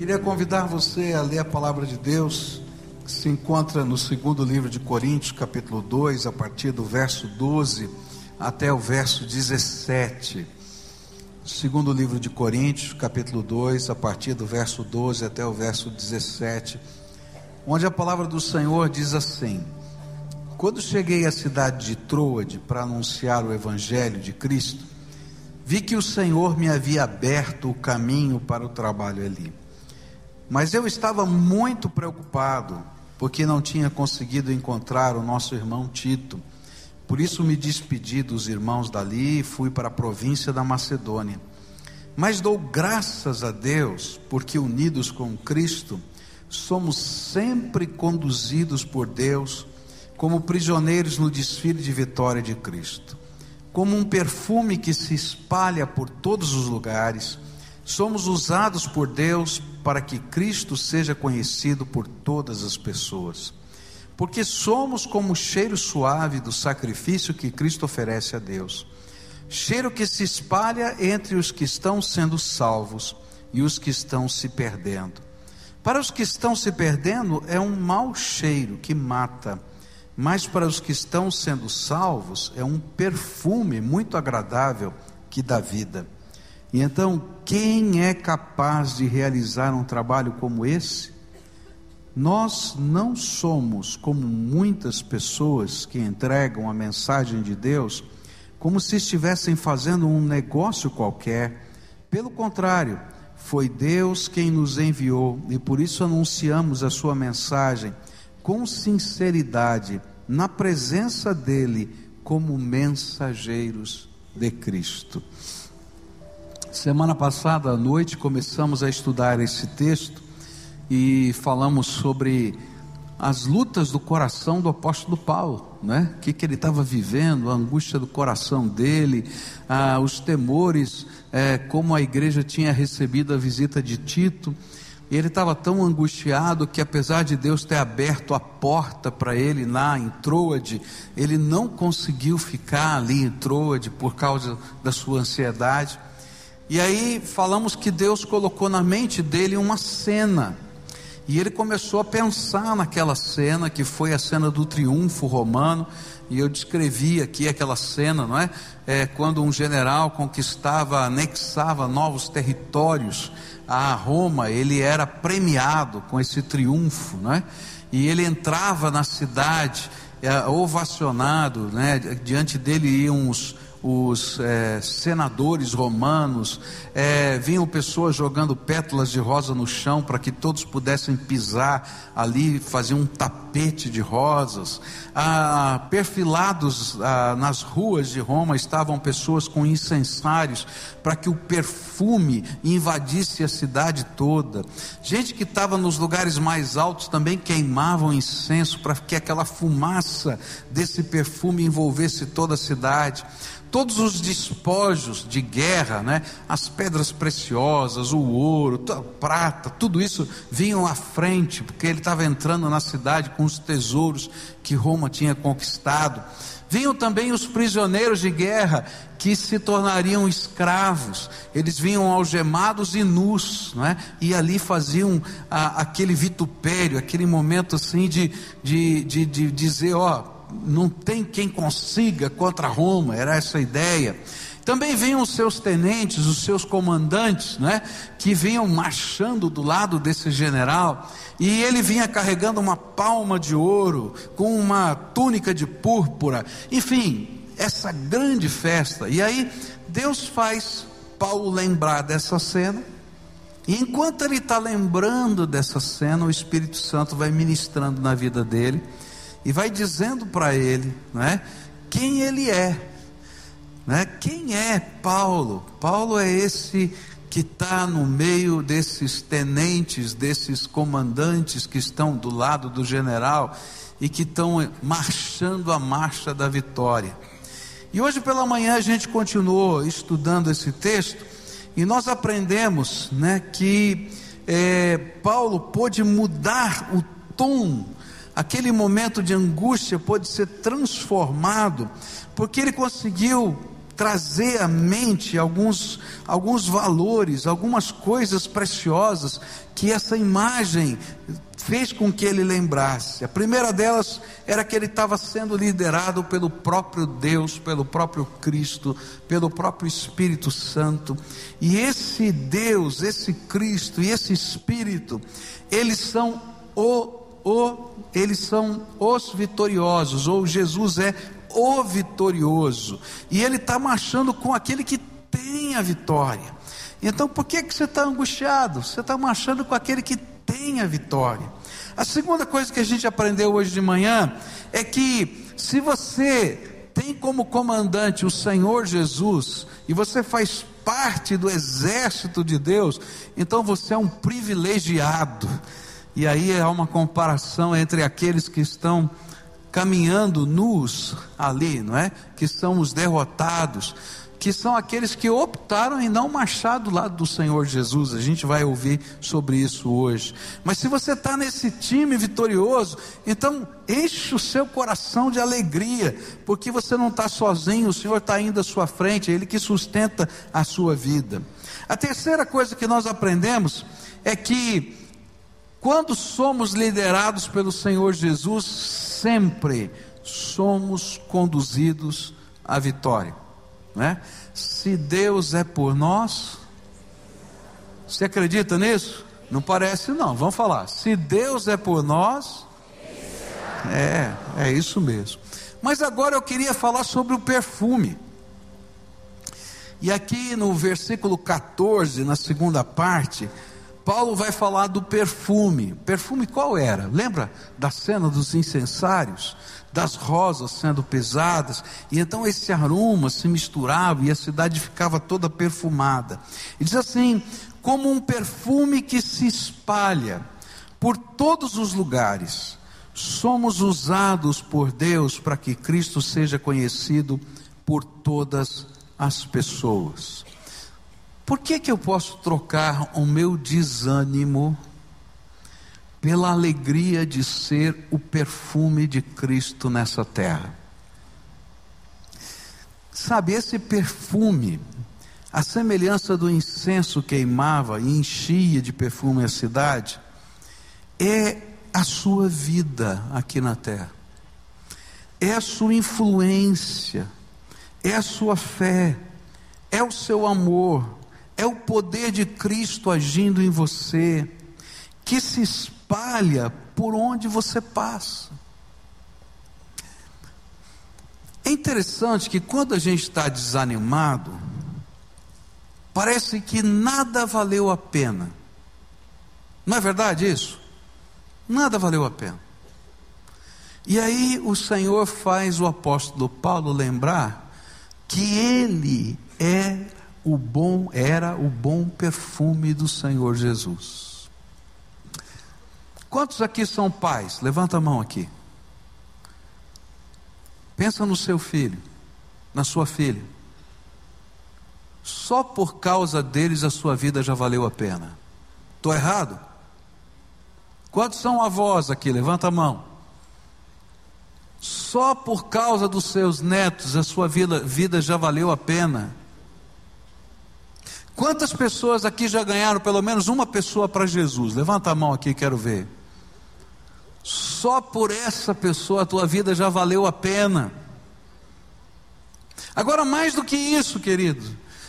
Queria convidar você a ler a palavra de Deus, que se encontra no segundo livro de Coríntios, capítulo 2, a partir do verso 12 até o verso 17. Segundo livro de Coríntios, capítulo 2, a partir do verso 12 até o verso 17, onde a palavra do Senhor diz assim: Quando cheguei à cidade de Troade para anunciar o evangelho de Cristo, vi que o Senhor me havia aberto o caminho para o trabalho ali. Mas eu estava muito preocupado, porque não tinha conseguido encontrar o nosso irmão Tito por isso me despedi dos irmãos dali e fui para a província da Macedônia. Mas dou graças a Deus, porque unidos com Cristo, somos sempre conduzidos por Deus como prisioneiros no desfile de vitória de Cristo. Como um perfume que se espalha por todos os lugares, somos usados por Deus para que Cristo seja conhecido por todas as pessoas porque somos como o cheiro suave do sacrifício que Cristo oferece a Deus. Cheiro que se espalha entre os que estão sendo salvos e os que estão se perdendo. Para os que estão se perdendo, é um mau cheiro que mata, mas para os que estão sendo salvos, é um perfume muito agradável que dá vida. E então, quem é capaz de realizar um trabalho como esse? Nós não somos como muitas pessoas que entregam a mensagem de Deus como se estivessem fazendo um negócio qualquer. Pelo contrário, foi Deus quem nos enviou e por isso anunciamos a sua mensagem com sinceridade, na presença dEle, como mensageiros de Cristo. Semana passada à noite começamos a estudar esse texto e falamos sobre as lutas do coração do apóstolo Paulo, né? O que, que ele estava vivendo, a angústia do coração dele, ah, os temores, é, como a igreja tinha recebido a visita de Tito. E ele estava tão angustiado que, apesar de Deus ter aberto a porta para ele lá em Troade, ele não conseguiu ficar ali em Troade por causa da sua ansiedade. E aí falamos que Deus colocou na mente dele uma cena e ele começou a pensar naquela cena que foi a cena do triunfo romano. E eu descrevi aqui aquela cena, não é? é quando um general conquistava, anexava novos territórios a Roma, ele era premiado com esse triunfo, não é? E ele entrava na cidade, é, ovacionado, né? Diante dele iam os os é, senadores romanos, é, vinham pessoas jogando pétalas de rosa no chão para que todos pudessem pisar ali, fazer um tapete de rosas. Ah, perfilados ah, nas ruas de Roma estavam pessoas com incensários para que o perfume invadisse a cidade toda. Gente que estava nos lugares mais altos também queimavam incenso para que aquela fumaça desse perfume envolvesse toda a cidade todos os despojos de guerra, né, as pedras preciosas, o ouro, a prata, tudo isso vinham à frente, porque ele estava entrando na cidade com os tesouros que Roma tinha conquistado. Vinham também os prisioneiros de guerra que se tornariam escravos, eles vinham algemados e nus, não é? e ali faziam a, aquele vitupério, aquele momento assim de, de, de, de dizer: ó não tem quem consiga contra Roma, era essa a ideia. Também vinham os seus tenentes, os seus comandantes, né, que vinham marchando do lado desse general, e ele vinha carregando uma palma de ouro, com uma túnica de púrpura, enfim, essa grande festa. E aí Deus faz Paulo lembrar dessa cena, e enquanto ele está lembrando dessa cena, o Espírito Santo vai ministrando na vida dele e vai dizendo para ele, né, quem ele é. Né? Quem é Paulo? Paulo é esse que está no meio desses tenentes, desses comandantes que estão do lado do general e que estão marchando a marcha da vitória. E hoje pela manhã a gente continuou estudando esse texto e nós aprendemos né, que é, Paulo pôde mudar o tom aquele momento de angústia pode ser transformado, porque ele conseguiu trazer à mente alguns, alguns valores, algumas coisas preciosas que essa imagem fez com que ele lembrasse. A primeira delas era que ele estava sendo liderado pelo próprio Deus, pelo próprio Cristo, pelo próprio Espírito Santo. E esse Deus, esse Cristo e esse Espírito, eles são o, o eles são os vitoriosos, ou Jesus é o vitorioso. E ele está marchando com aquele que tem a vitória. Então por que, que você está angustiado? Você está marchando com aquele que tem a vitória. A segunda coisa que a gente aprendeu hoje de manhã é que se você tem como comandante o Senhor Jesus e você faz parte do exército de Deus, então você é um privilegiado. E aí há uma comparação entre aqueles que estão caminhando nus ali, não é? Que são os derrotados que são aqueles que optaram em não marchar do lado do Senhor Jesus. A gente vai ouvir sobre isso hoje. Mas se você está nesse time vitorioso, então enche o seu coração de alegria, porque você não está sozinho, o Senhor está indo à sua frente, é Ele que sustenta a sua vida. A terceira coisa que nós aprendemos é que quando somos liderados pelo Senhor Jesus, sempre somos conduzidos à vitória. Né? Se Deus é por nós, você acredita nisso? Não parece não, vamos falar. Se Deus é por nós, é, é isso mesmo. Mas agora eu queria falar sobre o perfume. E aqui no versículo 14, na segunda parte, Paulo vai falar do perfume. Perfume qual era? Lembra da cena dos incensários? das rosas sendo pesadas, e então esse aroma se misturava e a cidade ficava toda perfumada. E diz assim: como um perfume que se espalha por todos os lugares, somos usados por Deus para que Cristo seja conhecido por todas as pessoas. Por que, que eu posso trocar o meu desânimo? pela alegria de ser o perfume de Cristo nessa terra. Sabe, esse perfume, a semelhança do incenso queimava e enchia de perfume a cidade, é a sua vida aqui na terra, é a sua influência, é a sua fé, é o seu amor, é o poder de Cristo agindo em você, que se espalha por onde você passa. É interessante que quando a gente está desanimado, parece que nada valeu a pena. Não é verdade isso? Nada valeu a pena. E aí o Senhor faz o apóstolo Paulo lembrar que ele é o bom, era o bom perfume do Senhor Jesus. Quantos aqui são pais? Levanta a mão aqui. Pensa no seu filho, na sua filha. Só por causa deles a sua vida já valeu a pena. Estou errado? Quantos são avós aqui? Levanta a mão. Só por causa dos seus netos a sua vida, vida já valeu a pena. Quantas pessoas aqui já ganharam pelo menos uma pessoa para Jesus? Levanta a mão aqui, quero ver. Só por essa pessoa a tua vida já valeu a pena. Agora, mais do que isso, querido,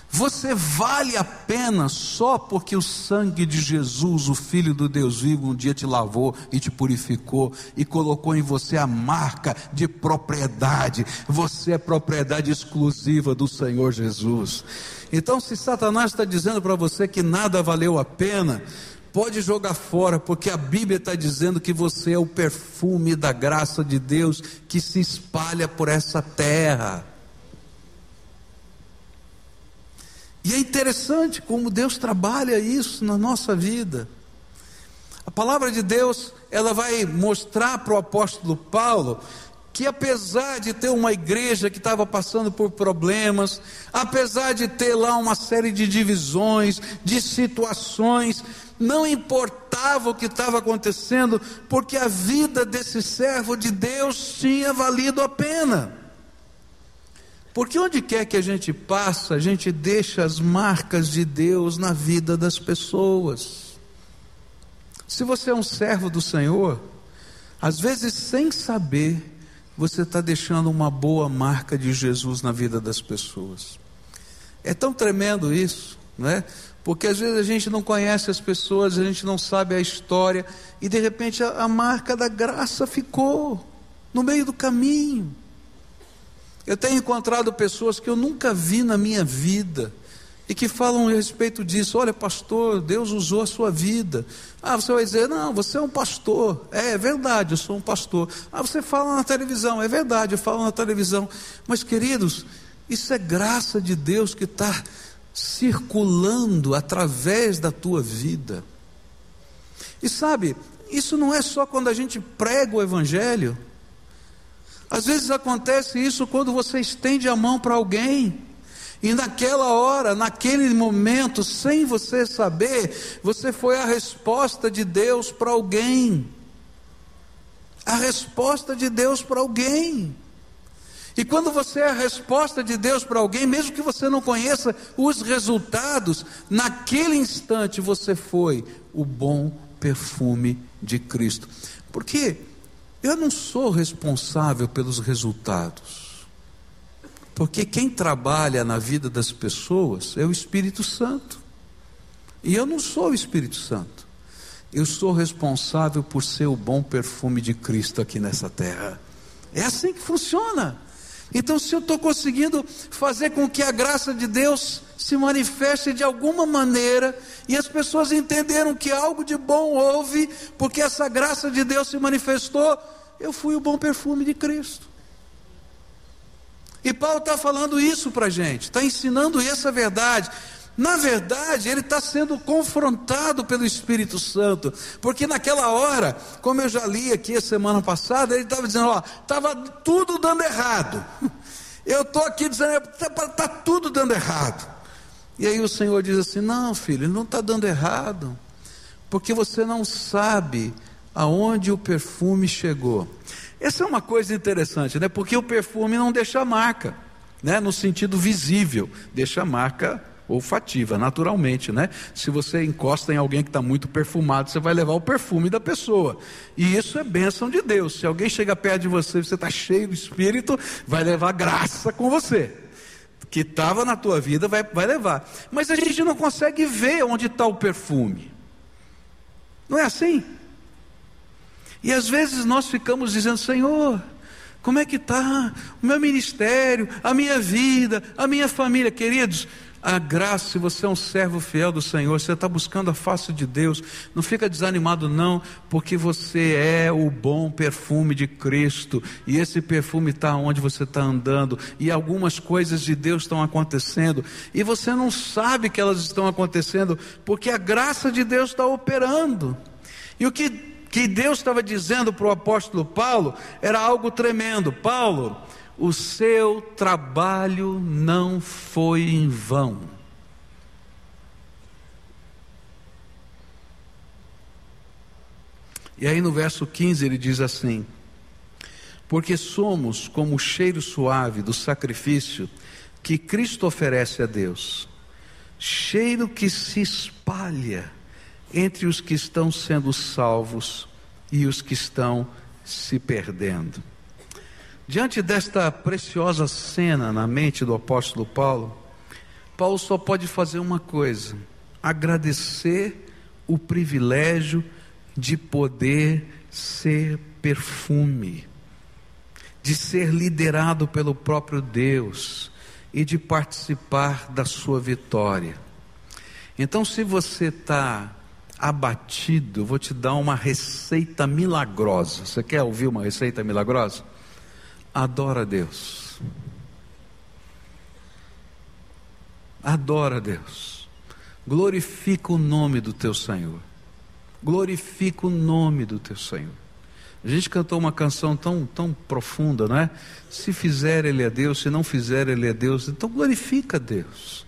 você vale a pena só porque o sangue de Jesus, o Filho do Deus vivo, um dia te lavou e te purificou e colocou em você a marca de propriedade. Você é propriedade exclusiva do Senhor Jesus. Então, se Satanás está dizendo para você que nada valeu a pena, pode jogar fora, porque a Bíblia está dizendo que você é o perfume da graça de Deus que se espalha por essa terra. E é interessante como Deus trabalha isso na nossa vida. A palavra de Deus, ela vai mostrar para o apóstolo Paulo que apesar de ter uma igreja que estava passando por problemas, apesar de ter lá uma série de divisões, de situações, não importava o que estava acontecendo, porque a vida desse servo de Deus tinha valido a pena. Porque onde quer que a gente passa, a gente deixa as marcas de Deus na vida das pessoas. Se você é um servo do Senhor, às vezes sem saber, você está deixando uma boa marca de Jesus na vida das pessoas. É tão tremendo isso, não é? Porque às vezes a gente não conhece as pessoas, a gente não sabe a história, e de repente a, a marca da graça ficou no meio do caminho. Eu tenho encontrado pessoas que eu nunca vi na minha vida e que falam a respeito disso. Olha, pastor, Deus usou a sua vida. Ah, você vai dizer, não, você é um pastor. É, é verdade, eu sou um pastor. Ah, você fala na televisão. É verdade, eu falo na televisão. Mas, queridos, isso é graça de Deus que está circulando através da tua vida. E sabe, isso não é só quando a gente prega o Evangelho. Às vezes acontece isso quando você estende a mão para alguém. E naquela hora, naquele momento, sem você saber, você foi a resposta de Deus para alguém. A resposta de Deus para alguém. E quando você é a resposta de Deus para alguém, mesmo que você não conheça os resultados, naquele instante você foi o bom perfume de Cristo. Porque eu não sou responsável pelos resultados. Porque quem trabalha na vida das pessoas é o Espírito Santo. E eu não sou o Espírito Santo. Eu sou responsável por ser o bom perfume de Cristo aqui nessa terra. É assim que funciona. Então, se eu estou conseguindo fazer com que a graça de Deus se manifeste de alguma maneira, e as pessoas entenderam que algo de bom houve, porque essa graça de Deus se manifestou, eu fui o bom perfume de Cristo. E Paulo está falando isso para a gente, está ensinando essa verdade. Na verdade, ele está sendo confrontado pelo Espírito Santo, porque naquela hora, como eu já li aqui a semana passada, ele estava dizendo: Ó, estava tudo dando errado. Eu estou aqui dizendo: está tá tudo dando errado. E aí o Senhor diz assim: Não, filho, não está dando errado, porque você não sabe aonde o perfume chegou. Essa é uma coisa interessante, né? Porque o perfume não deixa marca, né? No sentido visível, deixa marca olfativa, naturalmente, né? Se você encosta em alguém que está muito perfumado, você vai levar o perfume da pessoa. E isso é bênção de Deus. Se alguém chega perto de você, você está cheio do Espírito, vai levar graça com você. Que estava na tua vida, vai, vai levar. Mas a gente não consegue ver onde está o perfume. Não é assim? E às vezes nós ficamos dizendo, Senhor, como é que está o meu ministério, a minha vida, a minha família, queridos? A graça, se você é um servo fiel do Senhor, você está buscando a face de Deus, não fica desanimado, não, porque você é o bom perfume de Cristo, e esse perfume está onde você está andando, e algumas coisas de Deus estão acontecendo, e você não sabe que elas estão acontecendo, porque a graça de Deus está operando. E o que, que Deus estava dizendo para o apóstolo Paulo era algo tremendo: Paulo, o seu trabalho não foi em vão. E aí no verso 15 ele diz assim: Porque somos como o cheiro suave do sacrifício que Cristo oferece a Deus, cheiro que se espalha entre os que estão sendo salvos e os que estão se perdendo. Diante desta preciosa cena na mente do apóstolo Paulo, Paulo só pode fazer uma coisa: agradecer o privilégio de poder ser perfume, de ser liderado pelo próprio Deus e de participar da sua vitória. Então, se você está abatido, vou te dar uma receita milagrosa. Você quer ouvir uma receita milagrosa? adora Deus. Adora Deus. Glorifica o nome do teu Senhor. Glorifica o nome do teu Senhor. A gente cantou uma canção tão, tão profunda, não é? Se fizer Ele é Deus, se não fizer Ele é Deus, então glorifica Deus.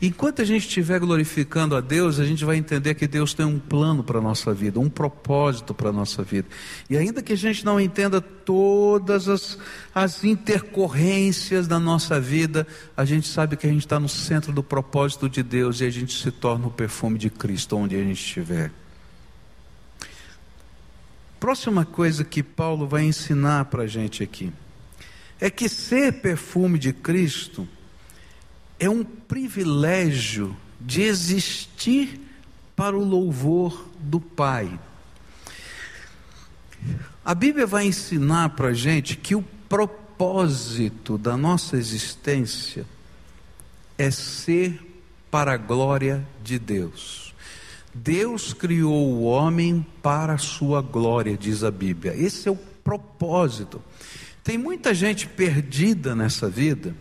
Enquanto a gente estiver glorificando a Deus, a gente vai entender que Deus tem um plano para a nossa vida, um propósito para a nossa vida. E ainda que a gente não entenda todas as, as intercorrências da nossa vida, a gente sabe que a gente está no centro do propósito de Deus e a gente se torna o perfume de Cristo onde a gente estiver. Próxima coisa que Paulo vai ensinar para a gente aqui é que ser perfume de Cristo é um privilégio de existir para o louvor do Pai. A Bíblia vai ensinar para a gente que o propósito da nossa existência é ser para a glória de Deus. Deus criou o homem para a sua glória, diz a Bíblia. Esse é o propósito. Tem muita gente perdida nessa vida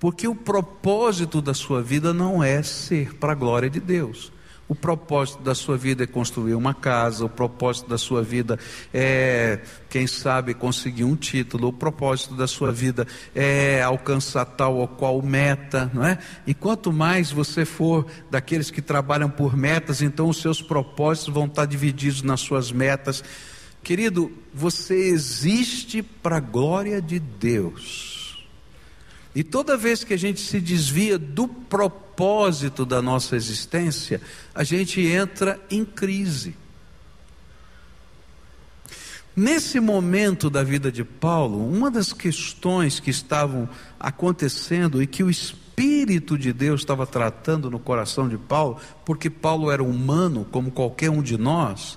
porque o propósito da sua vida não é ser para a glória de Deus. O propósito da sua vida é construir uma casa, o propósito da sua vida é, quem sabe, conseguir um título, o propósito da sua vida é alcançar tal ou qual meta, não é? E quanto mais você for daqueles que trabalham por metas, então os seus propósitos vão estar divididos nas suas metas. Querido, você existe para a glória de Deus. E toda vez que a gente se desvia do propósito da nossa existência, a gente entra em crise. Nesse momento da vida de Paulo, uma das questões que estavam acontecendo e que o Espírito de Deus estava tratando no coração de Paulo, porque Paulo era humano como qualquer um de nós,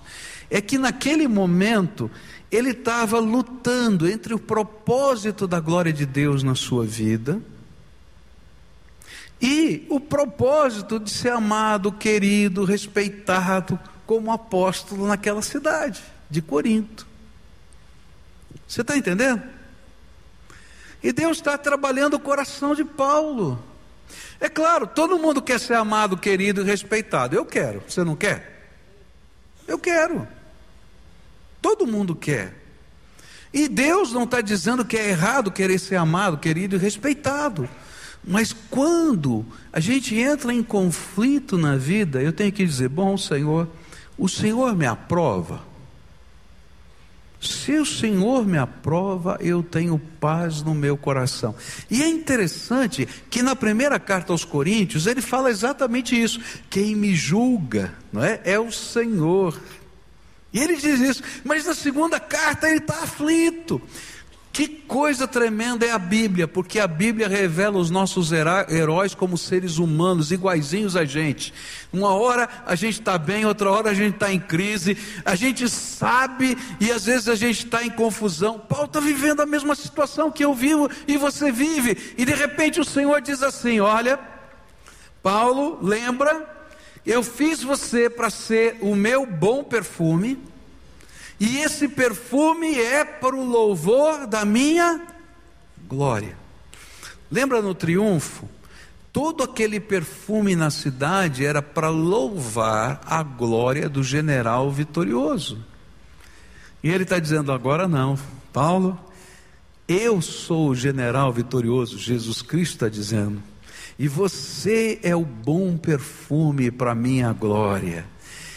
é que naquele momento ele estava lutando entre o propósito da glória de Deus na sua vida e o propósito de ser amado, querido, respeitado como apóstolo naquela cidade de Corinto. Você está entendendo? E Deus está trabalhando o coração de Paulo. É claro, todo mundo quer ser amado, querido e respeitado. Eu quero. Você não quer? Eu quero. Todo mundo quer. E Deus não está dizendo que é errado querer ser amado, querido e respeitado. Mas quando a gente entra em conflito na vida, eu tenho que dizer: bom, Senhor, o Senhor me aprova. Se o Senhor me aprova, eu tenho paz no meu coração. E é interessante que na primeira carta aos Coríntios ele fala exatamente isso: quem me julga, não é? É o Senhor. E ele diz isso, mas na segunda carta ele está aflito. Que coisa tremenda é a Bíblia, porque a Bíblia revela os nossos heróis como seres humanos, iguaizinhos a gente. Uma hora a gente está bem, outra hora a gente está em crise, a gente sabe e às vezes a gente está em confusão. Paulo está vivendo a mesma situação que eu vivo e você vive, e de repente o Senhor diz assim: Olha, Paulo, lembra eu fiz você para ser o meu bom perfume, e esse perfume é para o louvor da minha glória. Lembra no triunfo? Todo aquele perfume na cidade era para louvar a glória do general vitorioso. E ele está dizendo agora não, Paulo, eu sou o general vitorioso, Jesus Cristo está dizendo e você é o bom perfume para minha glória.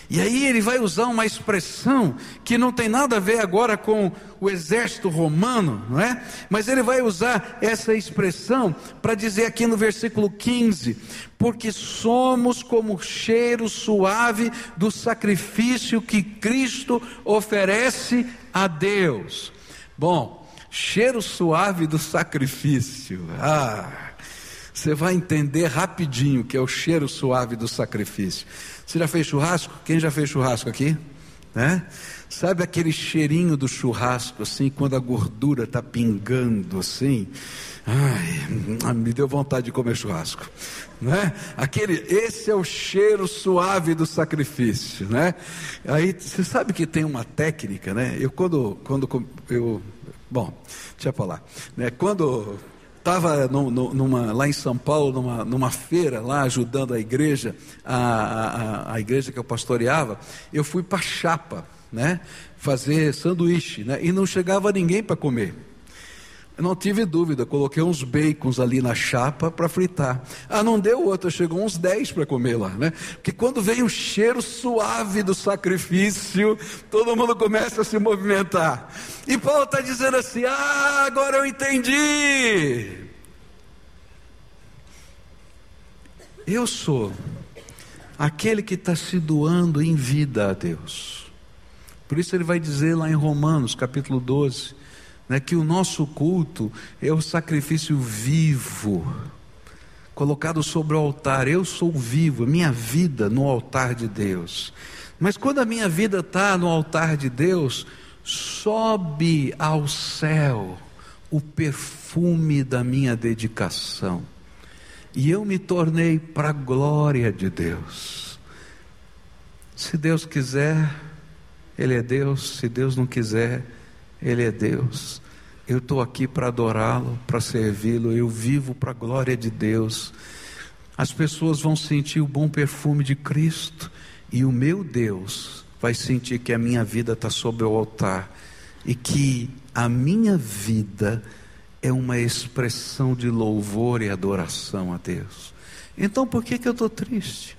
E aí ele vai usar uma expressão que não tem nada a ver agora com o exército romano, não é? Mas ele vai usar essa expressão para dizer aqui no versículo 15: porque somos como o cheiro suave do sacrifício que Cristo oferece a Deus. Bom, cheiro suave do sacrifício. Ah, você vai entender rapidinho que é o cheiro suave do sacrifício. Você já fez churrasco? Quem já fez churrasco aqui? Né? Sabe aquele cheirinho do churrasco, assim, quando a gordura está pingando, assim? Ai, me deu vontade de comer churrasco, né? Aquele, esse é o cheiro suave do sacrifício, né? Aí você sabe que tem uma técnica, né? Eu quando, quando eu, bom, deixa eu falar, né? Quando estava lá em São Paulo, numa, numa feira, lá ajudando a igreja, a, a, a igreja que eu pastoreava, eu fui para Chapa, né, fazer sanduíche, né, e não chegava ninguém para comer. Eu não tive dúvida, coloquei uns bacons ali na chapa para fritar. Ah, não deu outra, chegou uns 10 para comer lá, né? Porque quando vem o cheiro suave do sacrifício, todo mundo começa a se movimentar. E Paulo está dizendo assim: Ah, agora eu entendi. Eu sou aquele que está se doando em vida a Deus. Por isso ele vai dizer lá em Romanos, capítulo 12 né, que o nosso culto é o sacrifício vivo, colocado sobre o altar. Eu sou vivo, minha vida no altar de Deus. Mas quando a minha vida está no altar de Deus, sobe ao céu o perfume da minha dedicação. E eu me tornei para a glória de Deus. Se Deus quiser, Ele é Deus, se Deus não quiser, ele é Deus. Eu estou aqui para adorá-lo, para servi-lo. Eu vivo para a glória de Deus. As pessoas vão sentir o bom perfume de Cristo. E o meu Deus vai sentir que a minha vida está sobre o altar. E que a minha vida é uma expressão de louvor e adoração a Deus. Então por que, que eu estou triste?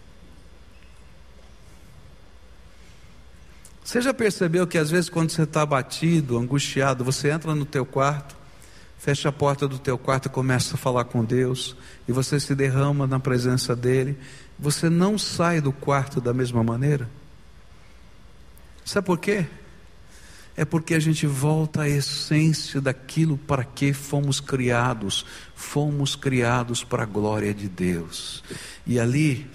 Você já percebeu que às vezes quando você está abatido, angustiado, você entra no teu quarto, fecha a porta do teu quarto e começa a falar com Deus, e você se derrama na presença dele, você não sai do quarto da mesma maneira? Sabe por quê? É porque a gente volta à essência daquilo para que fomos criados. Fomos criados para a glória de Deus. E ali,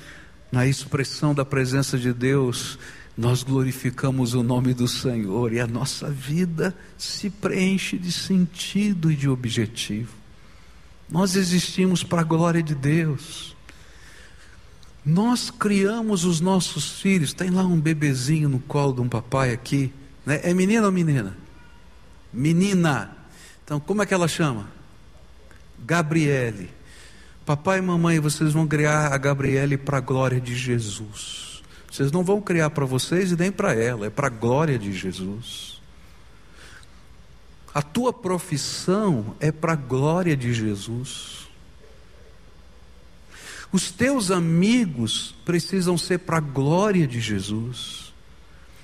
na expressão da presença de Deus, nós glorificamos o nome do Senhor e a nossa vida se preenche de sentido e de objetivo. Nós existimos para a glória de Deus. Nós criamos os nossos filhos. Tem lá um bebezinho no colo de um papai aqui. Né? É menina ou menina? Menina. Então, como é que ela chama? Gabriele. Papai e mamãe, vocês vão criar a Gabriele para a glória de Jesus. Vocês não vão criar para vocês e nem para ela, é para a glória de Jesus. A tua profissão é para a glória de Jesus. Os teus amigos precisam ser para a glória de Jesus.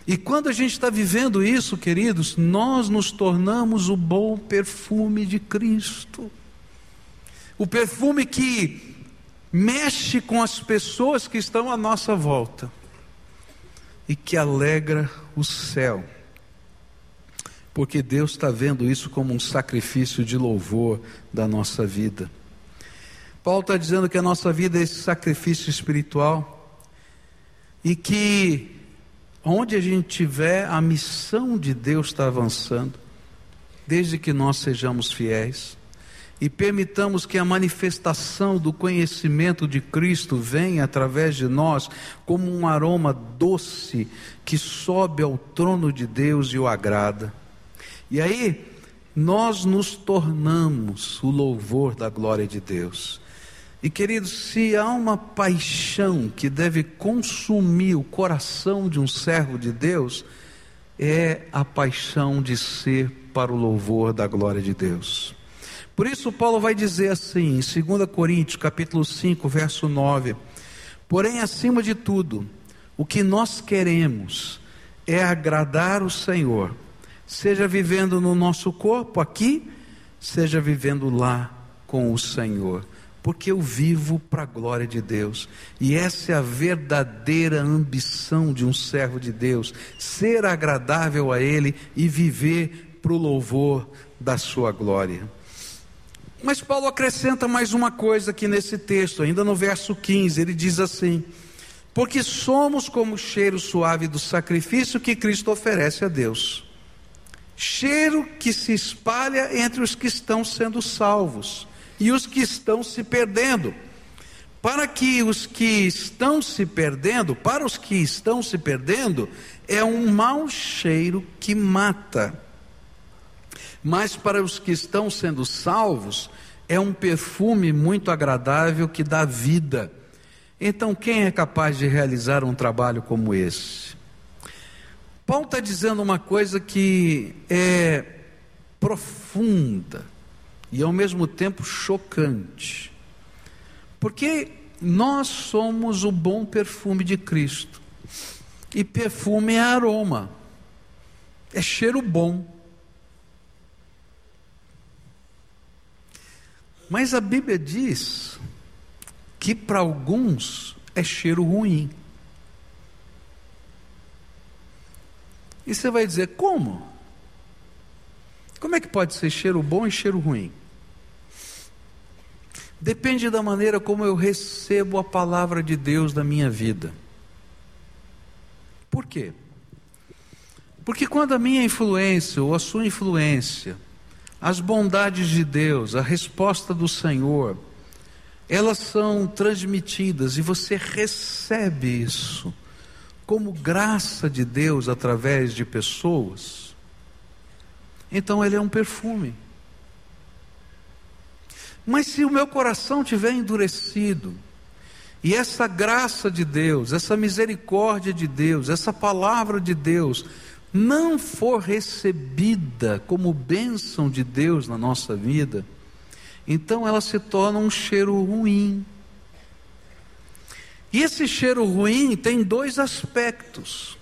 E quando a gente está vivendo isso, queridos, nós nos tornamos o bom perfume de Cristo. O perfume que mexe com as pessoas que estão à nossa volta e que alegra o céu. Porque Deus está vendo isso como um sacrifício de louvor da nossa vida. Paulo está dizendo que a nossa vida é esse sacrifício espiritual e que onde a gente tiver, a missão de Deus está avançando, desde que nós sejamos fiéis e permitamos que a manifestação do conhecimento de Cristo venha através de nós como um aroma doce que sobe ao trono de Deus e o agrada. E aí, nós nos tornamos o louvor da glória de Deus. E queridos, se há uma paixão que deve consumir o coração de um servo de Deus, é a paixão de ser para o louvor da glória de Deus. Por isso Paulo vai dizer assim, em 2 Coríntios, capítulo 5, verso 9: Porém, acima de tudo, o que nós queremos é agradar o Senhor, seja vivendo no nosso corpo aqui, seja vivendo lá com o Senhor, porque eu vivo para a glória de Deus, e essa é a verdadeira ambição de um servo de Deus: ser agradável a Ele e viver para o louvor da Sua glória. Mas Paulo acrescenta mais uma coisa aqui nesse texto, ainda no verso 15, ele diz assim: Porque somos como o cheiro suave do sacrifício que Cristo oferece a Deus, cheiro que se espalha entre os que estão sendo salvos e os que estão se perdendo. Para que os que estão se perdendo, para os que estão se perdendo, é um mau cheiro que mata mas para os que estão sendo salvos, é um perfume muito agradável que dá vida. Então, quem é capaz de realizar um trabalho como esse? Paulo está dizendo uma coisa que é profunda, e ao mesmo tempo chocante. Porque nós somos o bom perfume de Cristo. E perfume é aroma, é cheiro bom. Mas a Bíblia diz que para alguns é cheiro ruim. E você vai dizer, como? Como é que pode ser cheiro bom e cheiro ruim? Depende da maneira como eu recebo a palavra de Deus na minha vida. Por quê? Porque quando a minha influência ou a sua influência, as bondades de Deus, a resposta do Senhor, elas são transmitidas e você recebe isso como graça de Deus através de pessoas, então ele é um perfume. Mas se o meu coração tiver endurecido, e essa graça de Deus, essa misericórdia de Deus, essa palavra de Deus, não for recebida como bênção de Deus na nossa vida, então ela se torna um cheiro ruim. E esse cheiro ruim tem dois aspectos.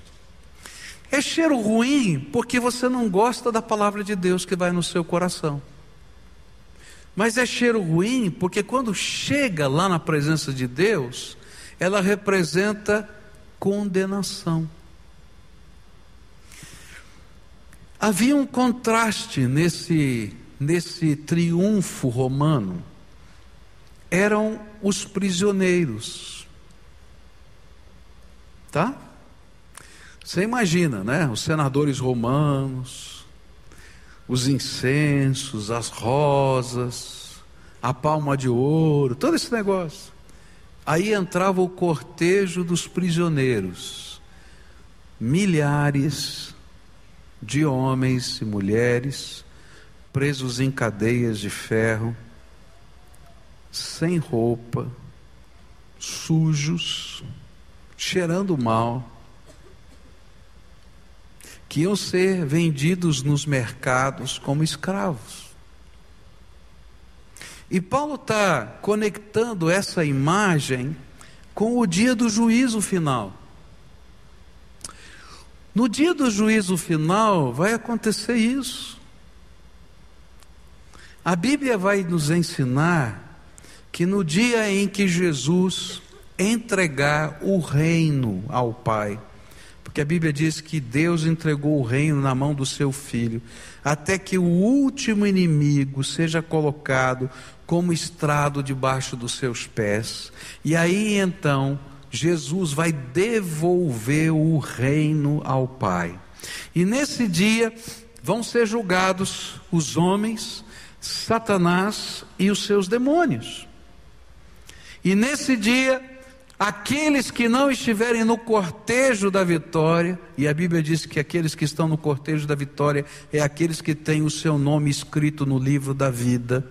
É cheiro ruim porque você não gosta da palavra de Deus que vai no seu coração. Mas é cheiro ruim porque quando chega lá na presença de Deus, ela representa condenação. Havia um contraste nesse, nesse triunfo romano. Eram os prisioneiros. Tá? Você imagina, né? Os senadores romanos, os incensos, as rosas, a palma de ouro, todo esse negócio. Aí entrava o cortejo dos prisioneiros, milhares de homens e mulheres presos em cadeias de ferro, sem roupa, sujos, cheirando mal que iam ser vendidos nos mercados como escravos. E Paulo está conectando essa imagem com o dia do juízo final. No dia do juízo final vai acontecer isso. A Bíblia vai nos ensinar que no dia em que Jesus entregar o reino ao Pai, porque a Bíblia diz que Deus entregou o reino na mão do seu filho, até que o último inimigo seja colocado como estrado debaixo dos seus pés. E aí então, Jesus vai devolver o reino ao Pai. E nesse dia vão ser julgados os homens, Satanás e os seus demônios. E nesse dia Aqueles que não estiverem no cortejo da vitória, e a Bíblia diz que aqueles que estão no cortejo da vitória é aqueles que têm o seu nome escrito no livro da vida,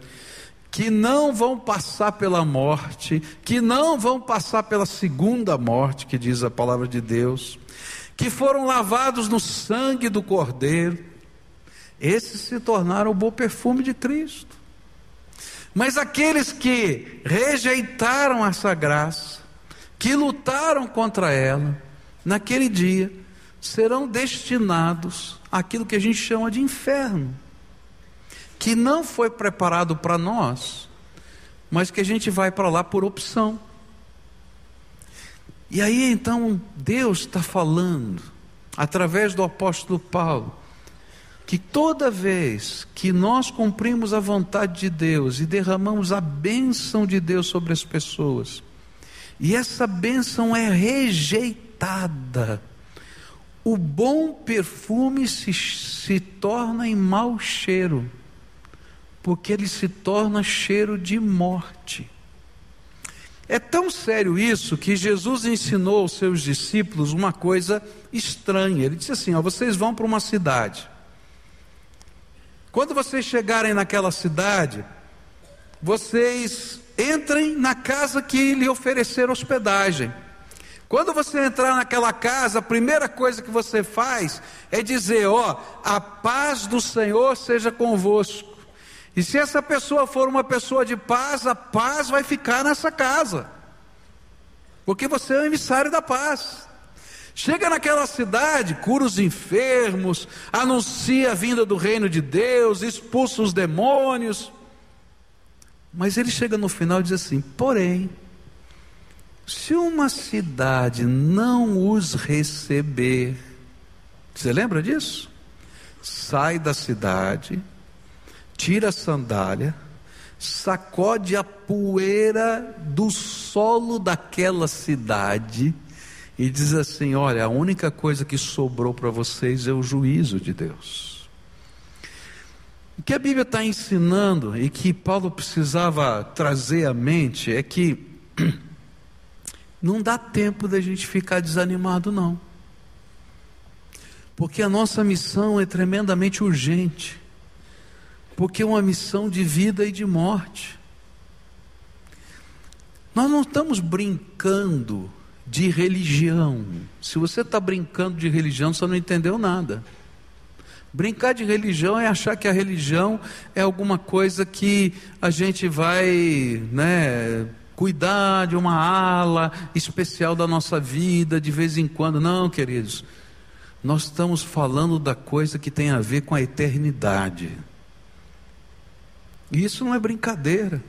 que não vão passar pela morte, que não vão passar pela segunda morte, que diz a palavra de Deus, que foram lavados no sangue do Cordeiro, esses se tornaram o bom perfume de Cristo. Mas aqueles que rejeitaram essa graça, que lutaram contra ela, naquele dia, serão destinados àquilo que a gente chama de inferno, que não foi preparado para nós, mas que a gente vai para lá por opção. E aí então Deus está falando, através do apóstolo Paulo, que toda vez que nós cumprimos a vontade de Deus e derramamos a bênção de Deus sobre as pessoas, e essa bênção é rejeitada. O bom perfume se, se torna em mau cheiro, porque ele se torna cheiro de morte. É tão sério isso que Jesus ensinou aos seus discípulos uma coisa estranha. Ele disse assim: ó, vocês vão para uma cidade. Quando vocês chegarem naquela cidade, vocês entrem na casa que lhe oferecer hospedagem. Quando você entrar naquela casa, a primeira coisa que você faz é dizer: Ó, a paz do Senhor seja convosco. E se essa pessoa for uma pessoa de paz, a paz vai ficar nessa casa. Porque você é o emissário da paz. Chega naquela cidade, cura os enfermos, anuncia a vinda do reino de Deus, expulsa os demônios. Mas ele chega no final e diz assim: porém, se uma cidade não os receber, você lembra disso? Sai da cidade, tira a sandália, sacode a poeira do solo daquela cidade e diz assim: Olha, a única coisa que sobrou para vocês é o juízo de Deus. O que a Bíblia está ensinando e que Paulo precisava trazer à mente é que não dá tempo da gente ficar desanimado, não. Porque a nossa missão é tremendamente urgente. Porque é uma missão de vida e de morte. Nós não estamos brincando de religião. Se você está brincando de religião, você não entendeu nada. Brincar de religião é achar que a religião é alguma coisa que a gente vai, né, cuidar de uma ala especial da nossa vida de vez em quando. Não, queridos. Nós estamos falando da coisa que tem a ver com a eternidade. E isso não é brincadeira.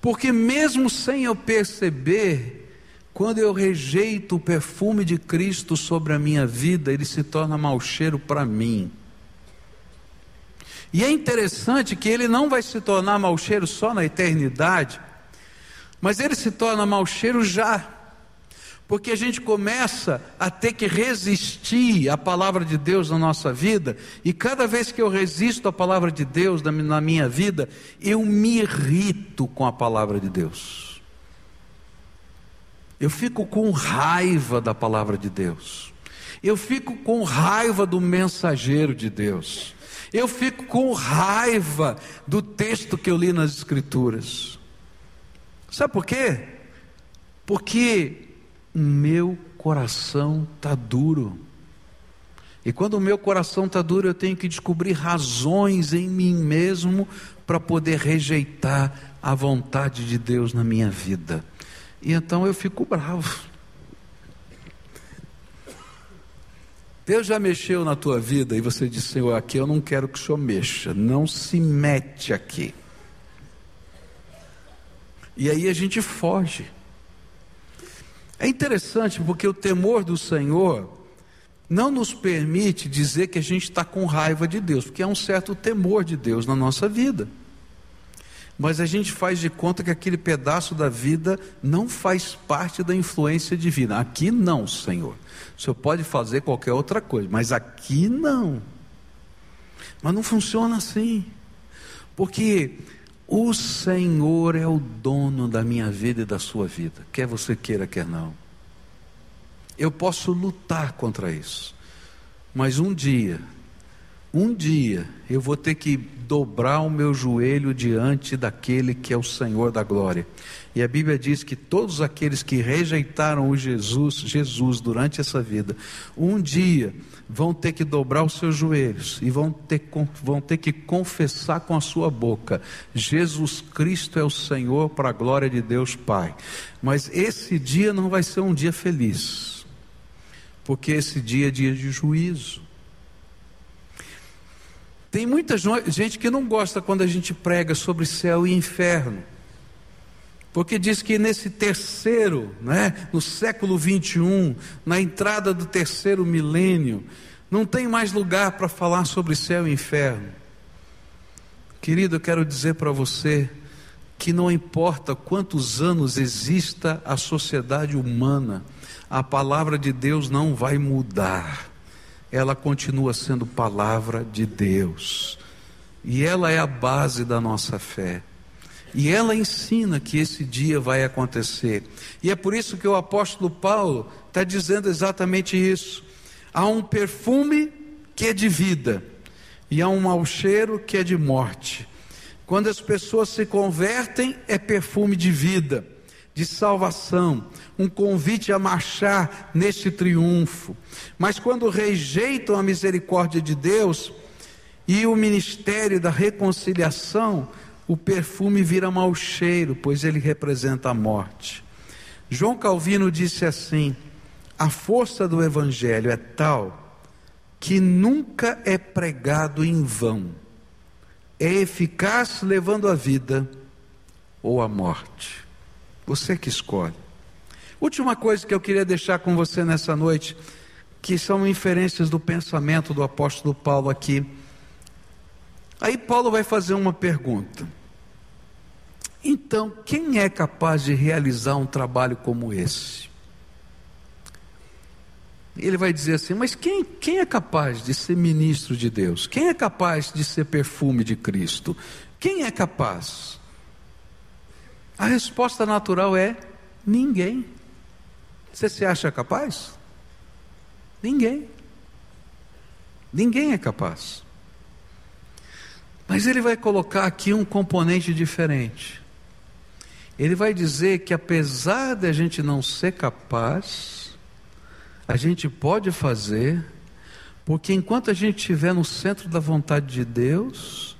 Porque mesmo sem eu perceber, quando eu rejeito o perfume de Cristo sobre a minha vida, ele se torna mau cheiro para mim. E é interessante que ele não vai se tornar mau cheiro só na eternidade, mas ele se torna mau cheiro já. Porque a gente começa a ter que resistir à palavra de Deus na nossa vida, e cada vez que eu resisto à palavra de Deus na minha vida, eu me irrito com a palavra de Deus. Eu fico com raiva da palavra de Deus. Eu fico com raiva do mensageiro de Deus. Eu fico com raiva do texto que eu li nas Escrituras. Sabe por quê? Porque meu coração está duro. E quando o meu coração está duro, eu tenho que descobrir razões em mim mesmo para poder rejeitar a vontade de Deus na minha vida. E então eu fico bravo. Deus já mexeu na tua vida e você disse, Senhor, aqui eu não quero que o Senhor mexa, não se mete aqui. E aí a gente foge. É interessante porque o temor do Senhor não nos permite dizer que a gente está com raiva de Deus, porque há um certo temor de Deus na nossa vida mas a gente faz de conta que aquele pedaço da vida não faz parte da influência divina. Aqui não, Senhor. O Senhor pode fazer qualquer outra coisa, mas aqui não. Mas não funciona assim. Porque o Senhor é o dono da minha vida e da sua vida, quer você queira, quer não. Eu posso lutar contra isso, mas um dia um dia eu vou ter que dobrar o meu joelho diante daquele que é o Senhor da glória. E a Bíblia diz que todos aqueles que rejeitaram o Jesus, Jesus durante essa vida, um dia vão ter que dobrar os seus joelhos e vão ter, vão ter que confessar com a sua boca: Jesus Cristo é o Senhor para a glória de Deus Pai. Mas esse dia não vai ser um dia feliz, porque esse dia é dia de juízo. Tem muita gente que não gosta quando a gente prega sobre céu e inferno. Porque diz que nesse terceiro, né, no século 21, na entrada do terceiro milênio, não tem mais lugar para falar sobre céu e inferno. Querido, eu quero dizer para você que não importa quantos anos exista a sociedade humana, a palavra de Deus não vai mudar ela continua sendo palavra de Deus. E ela é a base da nossa fé. E ela ensina que esse dia vai acontecer. E é por isso que o apóstolo Paulo está dizendo exatamente isso. Há um perfume que é de vida, e há um mau cheiro que é de morte. Quando as pessoas se convertem, é perfume de vida de salvação, um convite a marchar neste triunfo. Mas quando rejeitam a misericórdia de Deus, e o ministério da reconciliação, o perfume vira mau cheiro, pois ele representa a morte. João Calvino disse assim: a força do evangelho é tal que nunca é pregado em vão, é eficaz levando a vida ou a morte. Você que escolhe. Última coisa que eu queria deixar com você nessa noite, que são inferências do pensamento do apóstolo Paulo aqui. Aí Paulo vai fazer uma pergunta. Então, quem é capaz de realizar um trabalho como esse? Ele vai dizer assim: Mas quem, quem é capaz de ser ministro de Deus? Quem é capaz de ser perfume de Cristo? Quem é capaz? A resposta natural é: ninguém. Você se acha capaz? Ninguém. Ninguém é capaz. Mas ele vai colocar aqui um componente diferente. Ele vai dizer que apesar de a gente não ser capaz, a gente pode fazer, porque enquanto a gente estiver no centro da vontade de Deus,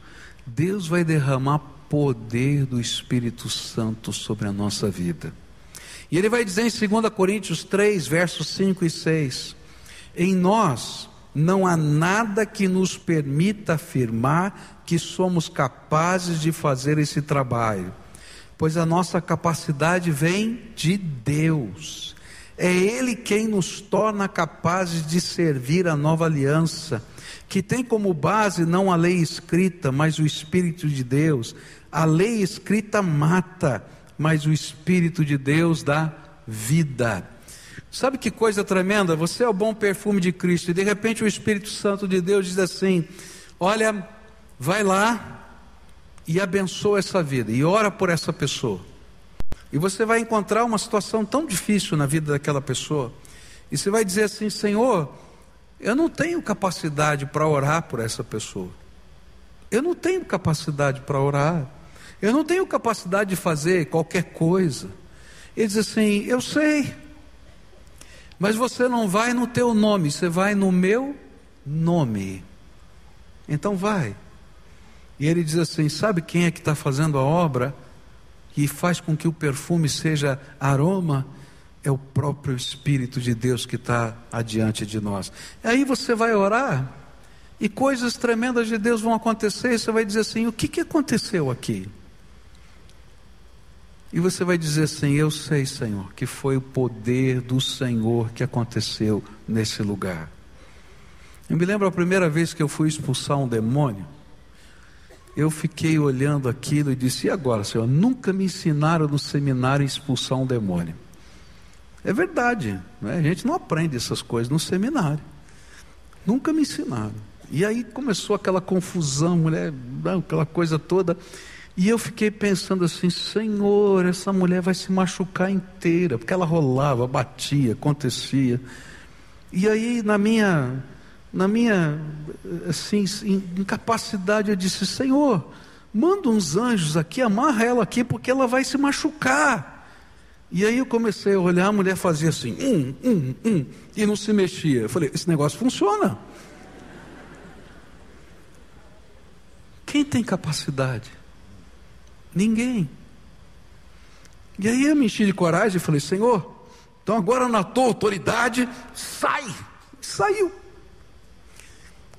Deus vai derramar poder do Espírito Santo sobre a nossa vida. E ele vai dizer em 2 Coríntios 3, versos 5 e 6: Em nós não há nada que nos permita afirmar que somos capazes de fazer esse trabalho, pois a nossa capacidade vem de Deus. É Ele quem nos torna capazes de servir a nova aliança, que tem como base não a lei escrita, mas o Espírito de Deus. A lei escrita mata, mas o Espírito de Deus dá vida. Sabe que coisa tremenda? Você é o bom perfume de Cristo, e de repente o Espírito Santo de Deus diz assim: Olha, vai lá e abençoa essa vida, e ora por essa pessoa. E você vai encontrar uma situação tão difícil na vida daquela pessoa, e você vai dizer assim: Senhor, eu não tenho capacidade para orar por essa pessoa. Eu não tenho capacidade para orar. Eu não tenho capacidade de fazer qualquer coisa. Ele diz assim: Eu sei, mas você não vai no teu nome, você vai no meu nome. Então vai. E ele diz assim: Sabe quem é que está fazendo a obra que faz com que o perfume seja aroma? É o próprio Espírito de Deus que está adiante de nós. Aí você vai orar e coisas tremendas de Deus vão acontecer. E você vai dizer assim: O que, que aconteceu aqui? E você vai dizer assim: Eu sei, Senhor, que foi o poder do Senhor que aconteceu nesse lugar. Eu me lembro a primeira vez que eu fui expulsar um demônio. Eu fiquei olhando aquilo e disse: E agora, Senhor? Nunca me ensinaram no seminário a expulsar um demônio. É verdade, né? a gente não aprende essas coisas no seminário. Nunca me ensinaram. E aí começou aquela confusão, mulher, aquela coisa toda. E eu fiquei pensando assim: Senhor, essa mulher vai se machucar inteira, porque ela rolava, batia, acontecia. E aí, na minha, na minha assim, incapacidade, eu disse: Senhor, manda uns anjos aqui, amarra ela aqui, porque ela vai se machucar. E aí eu comecei a olhar, a mulher fazia assim, um, um, um, e não se mexia. Eu falei: esse negócio funciona. Quem tem capacidade? Ninguém. E aí eu me enchi de coragem e falei: Senhor, então agora na tua autoridade, sai. Saiu.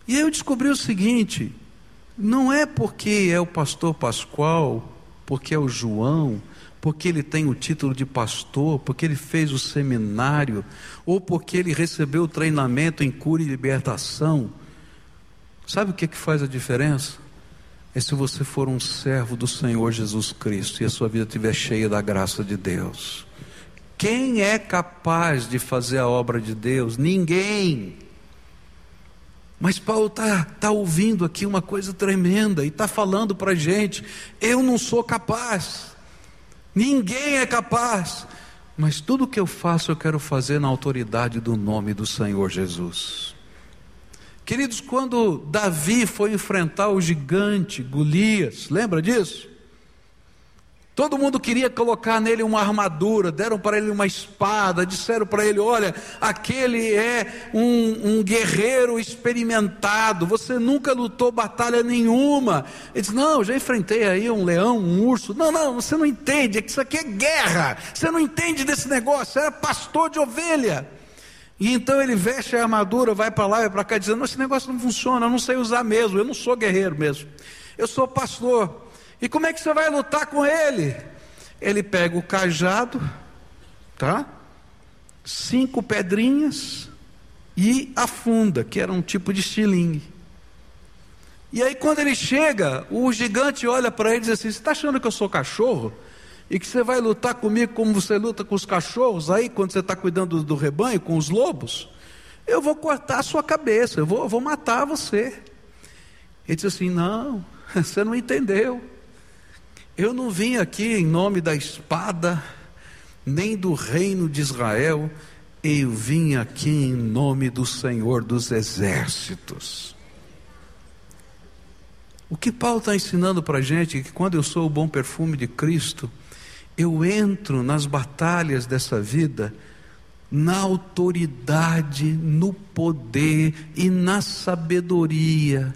E aí eu descobri o seguinte: não é porque é o pastor Pascoal, porque é o João, porque ele tem o título de pastor, porque ele fez o seminário, ou porque ele recebeu o treinamento em cura e libertação. Sabe o que, é que faz a diferença? É se você for um servo do Senhor Jesus Cristo e a sua vida estiver cheia da graça de Deus. Quem é capaz de fazer a obra de Deus? Ninguém. Mas Paulo está tá ouvindo aqui uma coisa tremenda e está falando para a gente: eu não sou capaz, ninguém é capaz, mas tudo que eu faço eu quero fazer na autoridade do nome do Senhor Jesus. Queridos, quando Davi foi enfrentar o gigante Golias, lembra disso? Todo mundo queria colocar nele uma armadura, deram para ele uma espada, disseram para ele: Olha, aquele é um, um, guerreiro experimentado, você nunca lutou batalha nenhuma. Ele disse: Não, já enfrentei aí um leão, um urso. Não, não, você não entende, é que isso aqui é guerra, você não entende desse negócio, era pastor de ovelha. E então ele veste a armadura, vai para lá e para cá, dizendo: Esse negócio não funciona, eu não sei usar mesmo, eu não sou guerreiro mesmo, eu sou pastor. E como é que você vai lutar com ele? Ele pega o cajado, tá? Cinco pedrinhas e afunda, que era um tipo de estilingue. E aí quando ele chega, o gigante olha para ele e diz assim: Você está achando que eu sou cachorro? E que você vai lutar comigo como você luta com os cachorros aí, quando você está cuidando do rebanho, com os lobos? Eu vou cortar a sua cabeça, eu vou, vou matar você. Ele diz assim: Não, você não entendeu. Eu não vim aqui em nome da espada, nem do reino de Israel, eu vim aqui em nome do Senhor dos exércitos. O que Paulo está ensinando para a gente é que quando eu sou o bom perfume de Cristo, eu entro nas batalhas dessa vida na autoridade, no poder e na sabedoria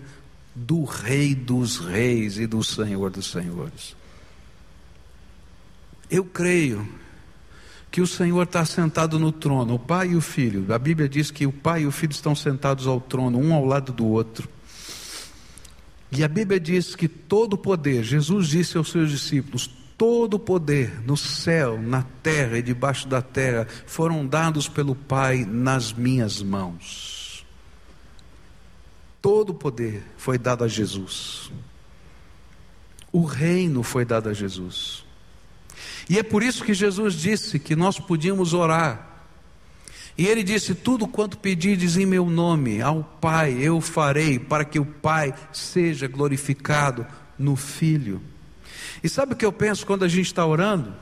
do Rei dos Reis e do Senhor dos Senhores. Eu creio que o Senhor está sentado no trono, o Pai e o Filho. A Bíblia diz que o Pai e o Filho estão sentados ao trono, um ao lado do outro. E a Bíblia diz que todo o poder, Jesus disse aos seus discípulos: todo o poder no céu, na terra e debaixo da terra foram dados pelo Pai nas minhas mãos. Todo o poder foi dado a Jesus. O reino foi dado a Jesus. E é por isso que Jesus disse que nós podíamos orar. E ele disse: Tudo quanto pedides em meu nome ao Pai, eu farei, para que o Pai seja glorificado no Filho. E sabe o que eu penso quando a gente está orando?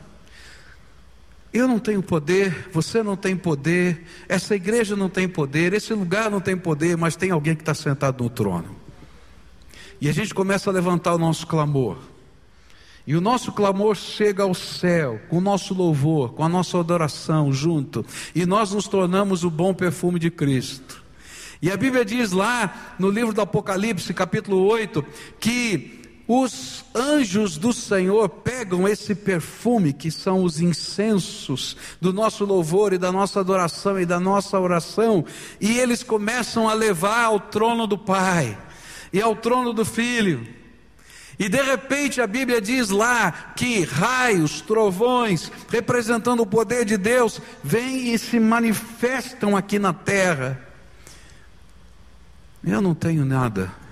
Eu não tenho poder, você não tem poder, essa igreja não tem poder, esse lugar não tem poder, mas tem alguém que está sentado no trono. E a gente começa a levantar o nosso clamor. E o nosso clamor chega ao céu, com o nosso louvor, com a nossa adoração junto, e nós nos tornamos o bom perfume de Cristo. E a Bíblia diz lá no livro do Apocalipse, capítulo 8, que os anjos do Senhor pegam esse perfume, que são os incensos do nosso louvor e da nossa adoração e da nossa oração, e eles começam a levar ao trono do Pai e ao trono do Filho. E de repente a Bíblia diz lá que raios, trovões, representando o poder de Deus, vêm e se manifestam aqui na terra. Eu não tenho nada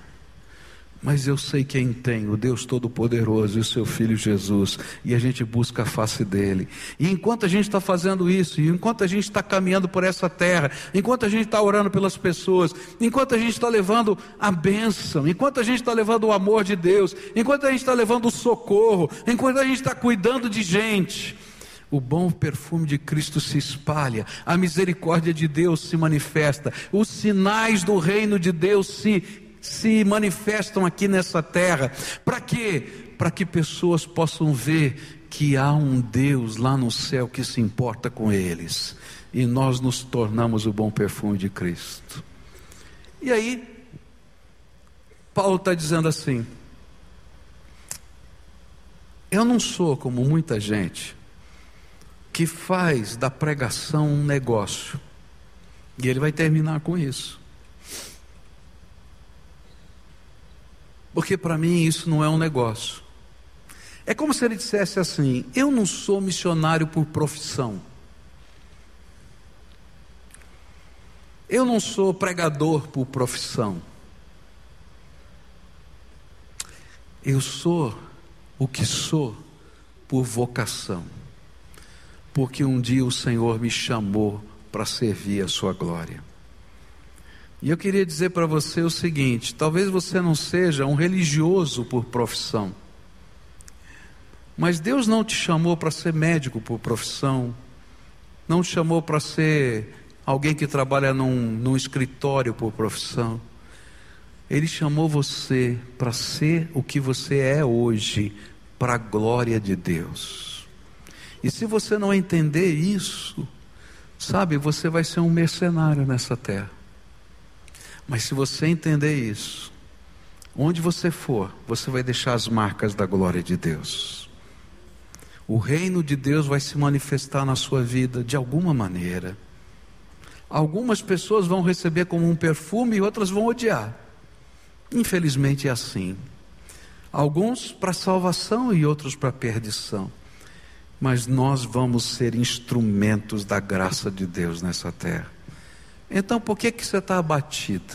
mas eu sei quem tem, o Deus Todo-Poderoso e o seu Filho Jesus, e a gente busca a face dele. E enquanto a gente está fazendo isso, e enquanto a gente está caminhando por essa terra, enquanto a gente está orando pelas pessoas, enquanto a gente está levando a bênção, enquanto a gente está levando o amor de Deus, enquanto a gente está levando o socorro, enquanto a gente está cuidando de gente, o bom perfume de Cristo se espalha, a misericórdia de Deus se manifesta, os sinais do reino de Deus se se manifestam aqui nessa terra. Para quê? Para que pessoas possam ver que há um Deus lá no céu que se importa com eles. E nós nos tornamos o bom perfume de Cristo. E aí, Paulo está dizendo assim: Eu não sou como muita gente que faz da pregação um negócio. E ele vai terminar com isso. Porque para mim isso não é um negócio. É como se ele dissesse assim: Eu não sou missionário por profissão. Eu não sou pregador por profissão. Eu sou o que sou por vocação. Porque um dia o Senhor me chamou para servir a sua glória. E eu queria dizer para você o seguinte: talvez você não seja um religioso por profissão, mas Deus não te chamou para ser médico por profissão, não te chamou para ser alguém que trabalha num, num escritório por profissão. Ele chamou você para ser o que você é hoje para a glória de Deus. E se você não entender isso, sabe, você vai ser um mercenário nessa terra. Mas se você entender isso, onde você for, você vai deixar as marcas da glória de Deus. O reino de Deus vai se manifestar na sua vida de alguma maneira. Algumas pessoas vão receber como um perfume e outras vão odiar. Infelizmente é assim. Alguns para salvação e outros para perdição. Mas nós vamos ser instrumentos da graça de Deus nessa terra. Então por que, que você está abatido?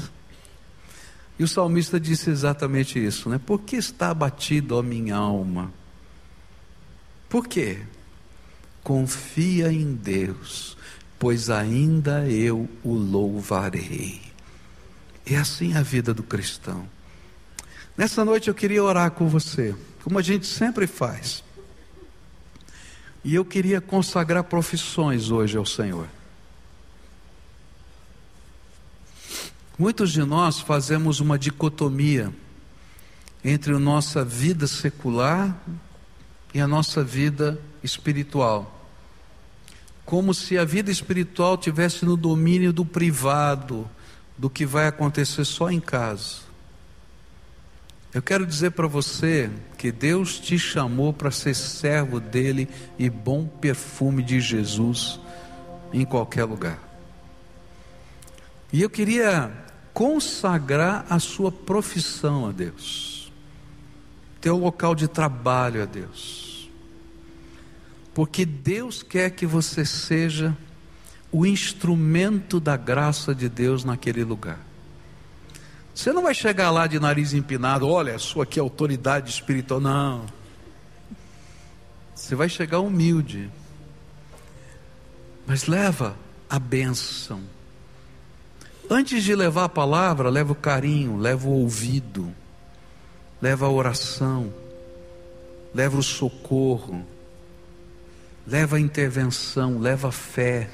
E o salmista disse exatamente isso, né? Por que está abatido a minha alma? Por quê? Confia em Deus, pois ainda eu o louvarei. É assim a vida do cristão. Nessa noite eu queria orar com você, como a gente sempre faz. E eu queria consagrar profissões hoje ao Senhor. Muitos de nós fazemos uma dicotomia entre a nossa vida secular e a nossa vida espiritual. Como se a vida espiritual tivesse no domínio do privado, do que vai acontecer só em casa. Eu quero dizer para você que Deus te chamou para ser servo dele e bom perfume de Jesus em qualquer lugar. E eu queria consagrar a sua profissão a Deus, teu local de trabalho a Deus, porque Deus quer que você seja o instrumento da graça de Deus naquele lugar. Você não vai chegar lá de nariz empinado, olha, sou aqui autoridade espiritual, não. Você vai chegar humilde, mas leva a bênção. Antes de levar a palavra, leva o carinho, leva o ouvido, leva a oração, leva o socorro, leva a intervenção, leva a fé.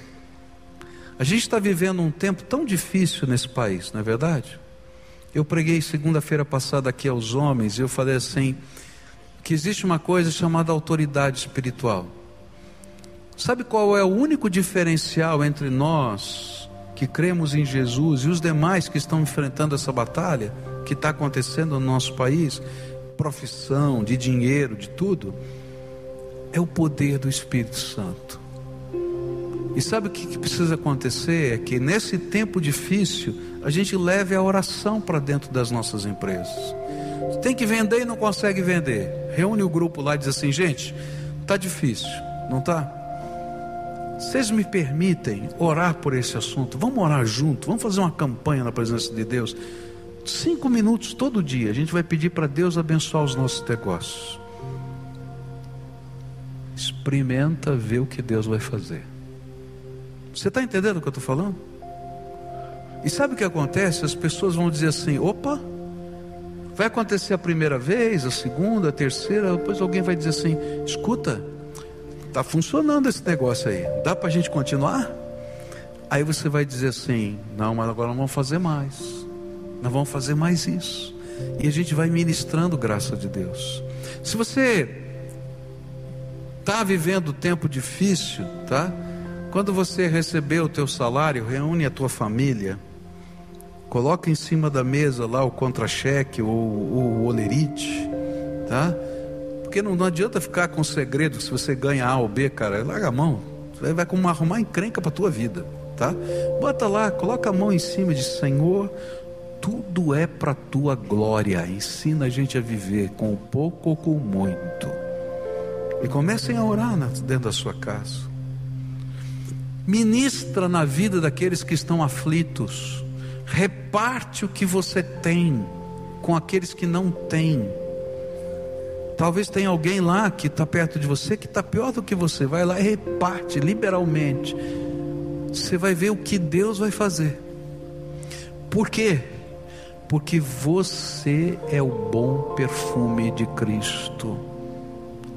A gente está vivendo um tempo tão difícil nesse país, não é verdade? Eu preguei segunda-feira passada aqui aos homens e eu falei assim: que existe uma coisa chamada autoridade espiritual. Sabe qual é o único diferencial entre nós que cremos em Jesus e os demais que estão enfrentando essa batalha que está acontecendo no nosso país? Profissão, de dinheiro, de tudo. É o poder do Espírito Santo. E sabe o que precisa acontecer? É que nesse tempo difícil, a gente leve a oração para dentro das nossas empresas. Tem que vender e não consegue vender. Reúne o grupo lá e diz assim: gente, está difícil, não está? Vocês me permitem orar por esse assunto? Vamos orar junto, vamos fazer uma campanha na presença de Deus. Cinco minutos todo dia, a gente vai pedir para Deus abençoar os nossos negócios. Experimenta ver o que Deus vai fazer. Você está entendendo o que eu estou falando? E sabe o que acontece? As pessoas vão dizer assim: opa, vai acontecer a primeira vez, a segunda, a terceira, depois alguém vai dizer assim: escuta, está funcionando esse negócio aí, dá para a gente continuar? Aí você vai dizer assim: não, mas agora não vamos fazer mais, não vamos fazer mais isso. E a gente vai ministrando graça de Deus. Se você está vivendo tempo difícil, tá? Quando você receber o teu salário, reúne a tua família, coloca em cima da mesa lá o contra-cheque ou o olerite, tá? Porque não, não, adianta ficar com segredo se você ganha A ou B, cara, larga a mão, você vai como arrumar encrenca para tua vida, tá? Bota lá, coloca a mão em cima de Senhor, tudo é para tua glória. Ensina a gente a viver com pouco ou com muito. E comecem a orar dentro da sua casa. Ministra na vida daqueles que estão aflitos. Reparte o que você tem com aqueles que não têm. Talvez tenha alguém lá que está perto de você que está pior do que você. Vai lá e reparte liberalmente. Você vai ver o que Deus vai fazer. Por quê? Porque você é o bom perfume de Cristo.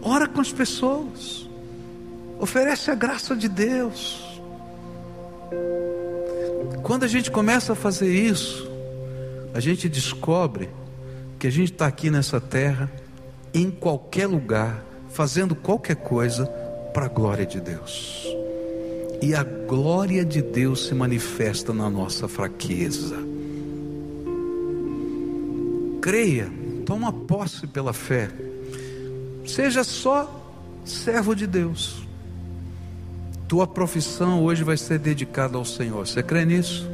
Ora com as pessoas. Oferece a graça de Deus. Quando a gente começa a fazer isso, a gente descobre que a gente está aqui nessa terra em qualquer lugar, fazendo qualquer coisa para a glória de Deus. E a glória de Deus se manifesta na nossa fraqueza. Creia, toma posse pela fé. Seja só servo de Deus. Tua profissão hoje vai ser dedicada ao Senhor. Você crê nisso?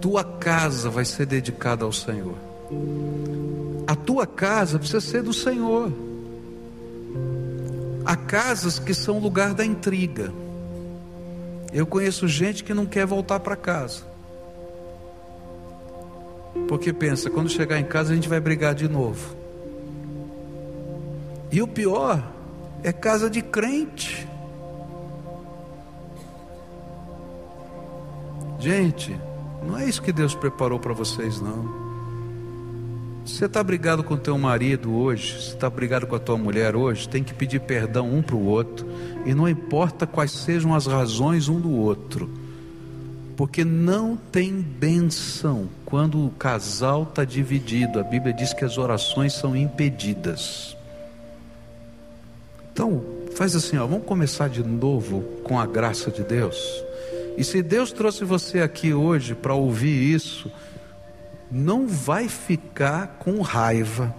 Tua casa vai ser dedicada ao Senhor. Tua casa precisa ser do Senhor. Há casas que são lugar da intriga. Eu conheço gente que não quer voltar para casa. Porque pensa, quando chegar em casa a gente vai brigar de novo. E o pior é casa de crente. Gente, não é isso que Deus preparou para vocês, não. Você está brigado com teu marido hoje, você está brigado com a tua mulher hoje, tem que pedir perdão um para o outro, e não importa quais sejam as razões um do outro, porque não tem benção quando o casal está dividido. A Bíblia diz que as orações são impedidas. Então, faz assim, ó, vamos começar de novo com a graça de Deus. E se Deus trouxe você aqui hoje para ouvir isso, não vai ficar com raiva,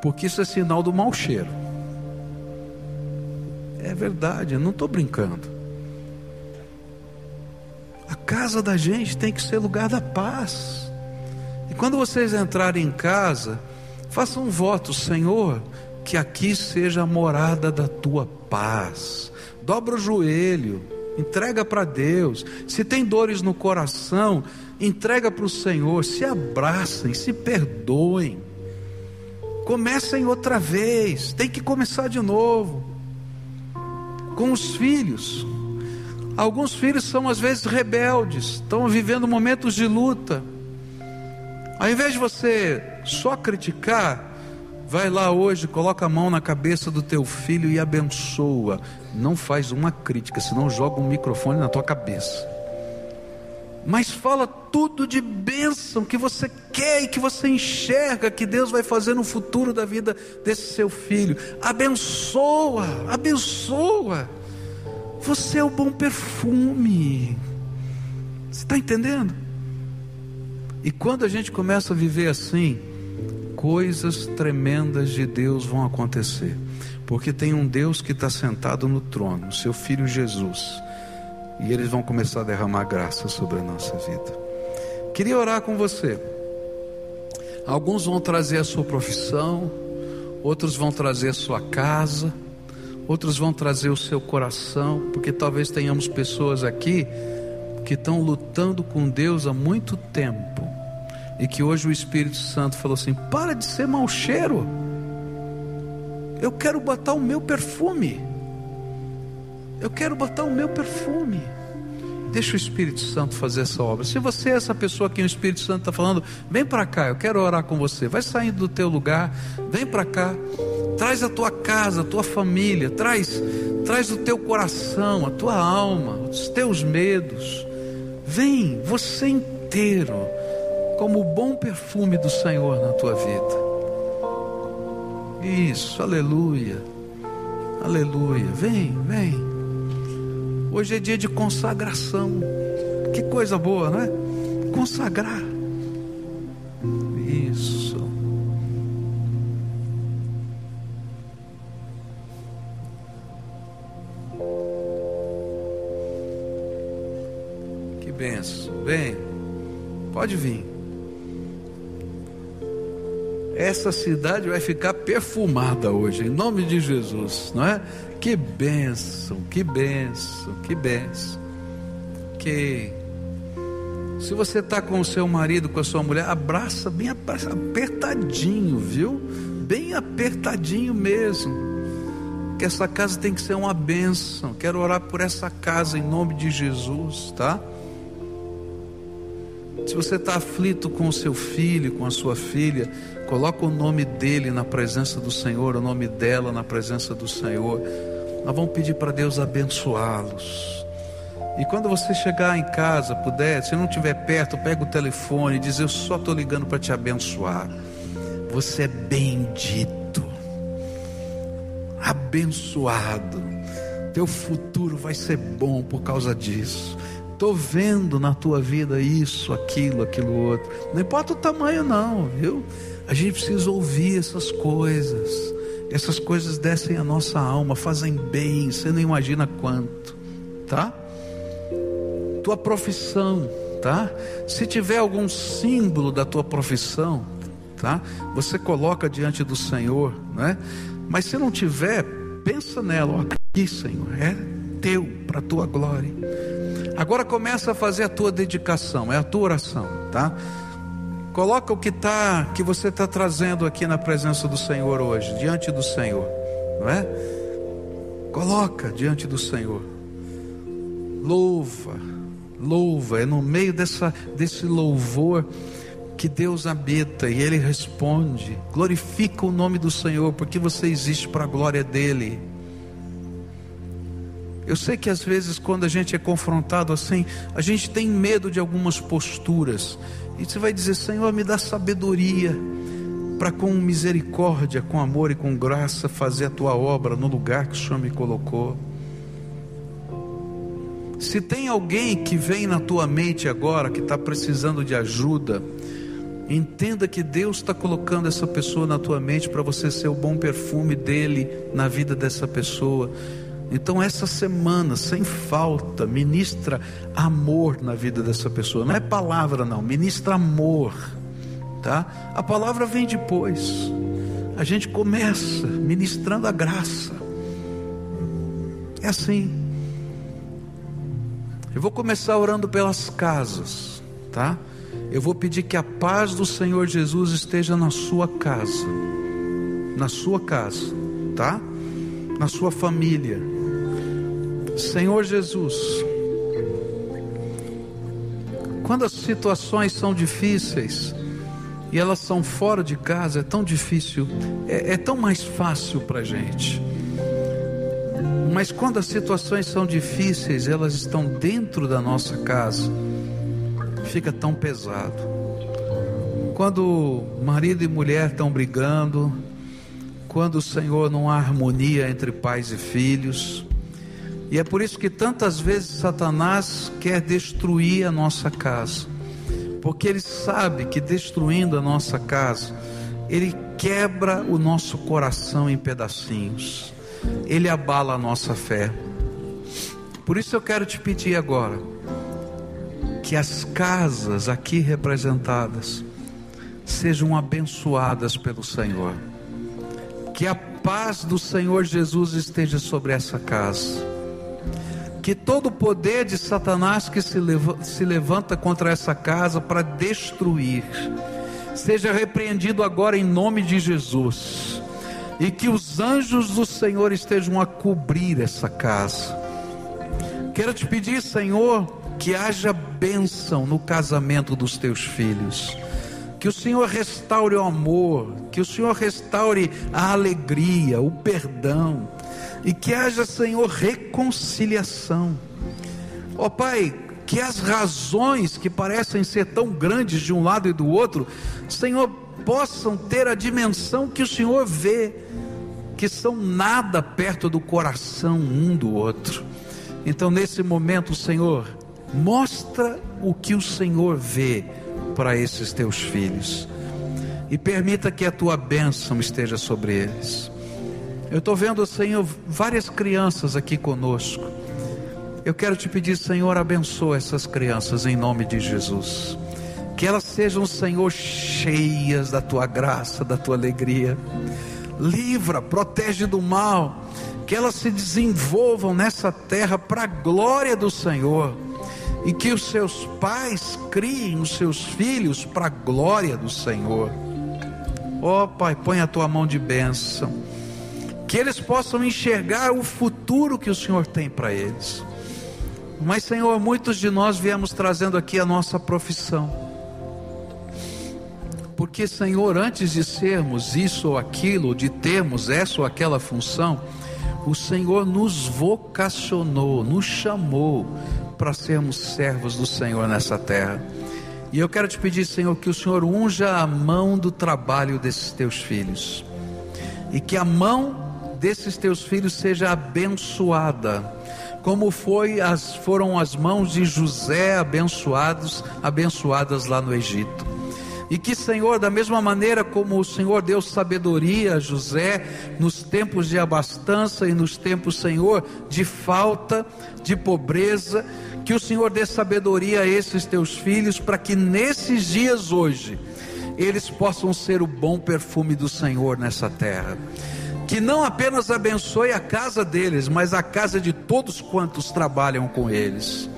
porque isso é sinal do mau cheiro. É verdade, eu não estou brincando. A casa da gente tem que ser lugar da paz. E quando vocês entrarem em casa, façam um voto, Senhor, que aqui seja a morada da tua paz. Dobra o joelho, entrega para Deus. Se tem dores no coração, entrega para o Senhor. Se abracem, se perdoem. Comecem outra vez. Tem que começar de novo. Com os filhos. Alguns filhos são às vezes rebeldes, estão vivendo momentos de luta. Ao invés de você só criticar, Vai lá hoje, coloca a mão na cabeça do teu filho e abençoa. Não faz uma crítica, senão joga um microfone na tua cabeça. Mas fala tudo de bênção que você quer e que você enxerga que Deus vai fazer no futuro da vida desse seu filho. Abençoa, abençoa. Você é o bom perfume. Você está entendendo? E quando a gente começa a viver assim, coisas tremendas de Deus vão acontecer, porque tem um Deus que está sentado no trono, seu Filho Jesus, e eles vão começar a derramar graça sobre a nossa vida. Queria orar com você. Alguns vão trazer a sua profissão, outros vão trazer a sua casa, outros vão trazer o seu coração, porque talvez tenhamos pessoas aqui que estão lutando com Deus há muito tempo e que hoje o Espírito Santo falou assim: para de ser mau cheiro, eu quero botar o meu perfume, eu quero botar o meu perfume. Deixa o Espírito Santo fazer essa obra. Se você é essa pessoa que o Espírito Santo está falando, vem para cá, eu quero orar com você. Vai saindo do teu lugar, vem para cá, traz a tua casa, a tua família, traz, traz o teu coração, a tua alma, os teus medos. Vem, você inteiro como o bom perfume do Senhor na tua vida. Isso, aleluia, aleluia. Vem, vem. Hoje é dia de consagração. Que coisa boa, não é? Consagrar. Essa cidade vai ficar perfumada hoje, em nome de Jesus, não é? Que bênção, que bênção, que bênção. Que se você está com o seu marido, com a sua mulher, abraça bem apertadinho, viu? Bem apertadinho mesmo. Que essa casa tem que ser uma bênção. Quero orar por essa casa em nome de Jesus, tá? Se você está aflito com o seu filho, com a sua filha, coloca o nome dele na presença do Senhor, o nome dela na presença do Senhor. Nós vamos pedir para Deus abençoá-los. E quando você chegar em casa, puder, se não estiver perto, pega o telefone e diz: Eu só estou ligando para te abençoar. Você é bendito. abençoado. Teu futuro vai ser bom por causa disso. Estou vendo na tua vida isso, aquilo, aquilo outro. Não importa o tamanho, não, viu? A gente precisa ouvir essas coisas. Essas coisas descem a nossa alma, fazem bem, você não imagina quanto, tá? Tua profissão, tá? Se tiver algum símbolo da tua profissão, tá? Você coloca diante do Senhor, né? Mas se não tiver, pensa nela, ó, aqui, Senhor, é teu para a tua glória. Agora começa a fazer a tua dedicação, é a tua oração, tá? Coloca o que tá, que você está trazendo aqui na presença do Senhor hoje, diante do Senhor, não é? Coloca diante do Senhor. Louva, louva, é no meio dessa, desse louvor que Deus habita e Ele responde. Glorifica o nome do Senhor, porque você existe para a glória dEle. Eu sei que às vezes, quando a gente é confrontado assim, a gente tem medo de algumas posturas. E você vai dizer: Senhor, me dá sabedoria para com misericórdia, com amor e com graça fazer a tua obra no lugar que o Senhor me colocou. Se tem alguém que vem na tua mente agora que está precisando de ajuda, entenda que Deus está colocando essa pessoa na tua mente para você ser o bom perfume dele na vida dessa pessoa. Então, essa semana, sem falta, ministra amor na vida dessa pessoa. Não é palavra, não, ministra amor. Tá? A palavra vem depois. A gente começa ministrando a graça. É assim. Eu vou começar orando pelas casas, tá? Eu vou pedir que a paz do Senhor Jesus esteja na sua casa, na sua casa, tá? Na sua família Senhor Jesus, quando as situações são difíceis e elas são fora de casa, é tão difícil, é, é tão mais fácil para a gente. Mas quando as situações são difíceis, elas estão dentro da nossa casa, fica tão pesado. Quando marido e mulher estão brigando, quando o Senhor não há harmonia entre pais e filhos, e é por isso que tantas vezes Satanás quer destruir a nossa casa, porque ele sabe que destruindo a nossa casa, ele quebra o nosso coração em pedacinhos, ele abala a nossa fé. Por isso eu quero te pedir agora, que as casas aqui representadas sejam abençoadas pelo Senhor, que a paz do Senhor Jesus esteja sobre essa casa que todo o poder de Satanás que se, se levanta contra essa casa para destruir, seja repreendido agora em nome de Jesus, e que os anjos do Senhor estejam a cobrir essa casa. Quero te pedir, Senhor, que haja bênção no casamento dos teus filhos. Que o Senhor restaure o amor, que o Senhor restaure a alegria, o perdão, e que haja, Senhor, reconciliação. Ó oh, Pai, que as razões que parecem ser tão grandes de um lado e do outro, Senhor, possam ter a dimensão que o Senhor vê, que são nada perto do coração um do outro. Então, nesse momento, Senhor, mostra o que o Senhor vê para esses teus filhos e permita que a tua bênção esteja sobre eles. Eu estou vendo, Senhor, várias crianças aqui conosco. Eu quero te pedir, Senhor, abençoa essas crianças em nome de Jesus. Que elas sejam, Senhor, cheias da tua graça, da tua alegria. Livra, protege do mal. Que elas se desenvolvam nessa terra para a glória do Senhor. E que os seus pais criem os seus filhos para a glória do Senhor. Ó oh, Pai, põe a tua mão de bênção que eles possam enxergar o futuro que o Senhor tem para eles. Mas, Senhor, muitos de nós viemos trazendo aqui a nossa profissão. Porque, Senhor, antes de sermos isso ou aquilo, de termos essa ou aquela função, o Senhor nos vocacionou, nos chamou para sermos servos do Senhor nessa terra. E eu quero te pedir, Senhor, que o Senhor unja a mão do trabalho desses teus filhos. E que a mão desses teus filhos seja abençoada, como foi as, foram as mãos de José abençoados, abençoadas lá no Egito. E que, Senhor, da mesma maneira como o Senhor deu sabedoria a José nos tempos de abastança e nos tempos, Senhor, de falta, de pobreza, que o Senhor dê sabedoria a esses teus filhos para que nesses dias hoje eles possam ser o bom perfume do Senhor nessa terra. Que não apenas abençoe a casa deles, mas a casa de todos quantos trabalham com eles.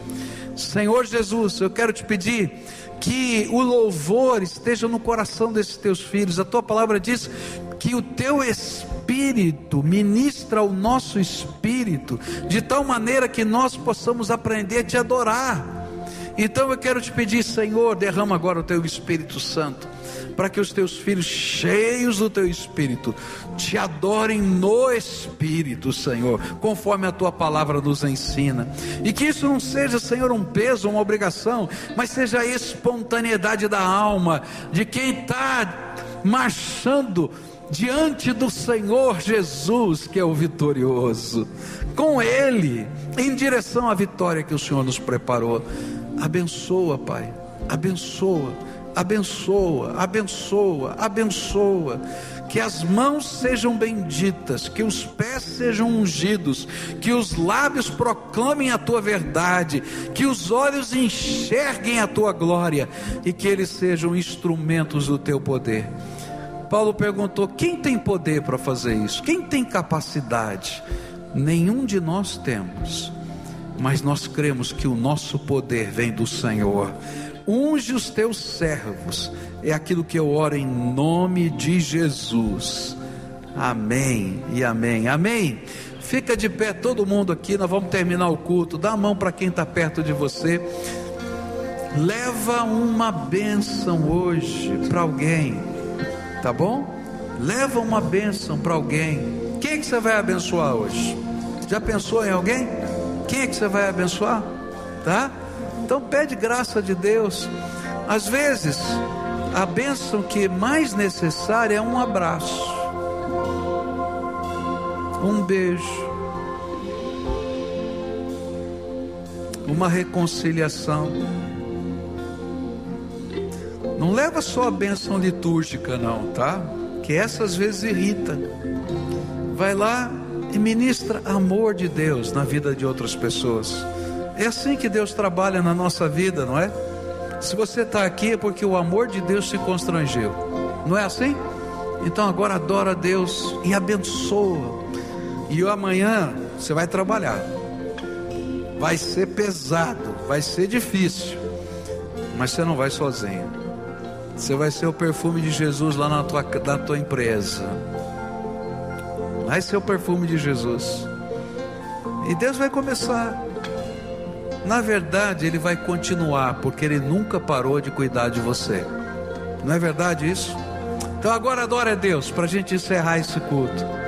Senhor Jesus, eu quero te pedir que o louvor esteja no coração desses teus filhos. A tua palavra diz que o teu espírito ministra o nosso espírito, de tal maneira que nós possamos aprender a te adorar. Então eu quero te pedir, Senhor, derrama agora o teu Espírito Santo para que os teus filhos, cheios do teu espírito, te adorem no espírito, Senhor, conforme a tua palavra nos ensina. E que isso não seja, Senhor, um peso, uma obrigação, mas seja a espontaneidade da alma de quem está marchando diante do Senhor Jesus, que é o vitorioso, com Ele, em direção à vitória que o Senhor nos preparou. Abençoa, Pai, abençoa abençoa, abençoa, abençoa. Que as mãos sejam benditas, que os pés sejam ungidos, que os lábios proclamem a tua verdade, que os olhos enxerguem a tua glória e que eles sejam instrumentos do teu poder. Paulo perguntou: quem tem poder para fazer isso? Quem tem capacidade? Nenhum de nós temos, mas nós cremos que o nosso poder vem do Senhor unge os teus servos, é aquilo que eu oro em nome de Jesus. Amém e amém. Amém. Fica de pé todo mundo aqui, nós vamos terminar o culto. Dá a mão para quem está perto de você. Leva uma bênção hoje para alguém, tá bom? Leva uma bênção para alguém. Quem é que você vai abençoar hoje? Já pensou em alguém? Quem é que você vai abençoar? Tá? Então pede graça de Deus. Às vezes, a bênção que é mais necessária é um abraço, um beijo, uma reconciliação. Não leva só a bênção litúrgica, não, tá? Que essa às vezes irrita. Vai lá e ministra amor de Deus na vida de outras pessoas. É assim que Deus trabalha na nossa vida, não é? Se você está aqui é porque o amor de Deus se constrangeu, não é assim? Então agora adora a Deus e abençoa. E amanhã você vai trabalhar. Vai ser pesado, vai ser difícil, mas você não vai sozinho. Você vai ser o perfume de Jesus lá na tua, na tua empresa. Vai ser o perfume de Jesus. E Deus vai começar na verdade, ele vai continuar, porque ele nunca parou de cuidar de você. Não é verdade isso? Então agora adora a Deus para a gente encerrar esse culto.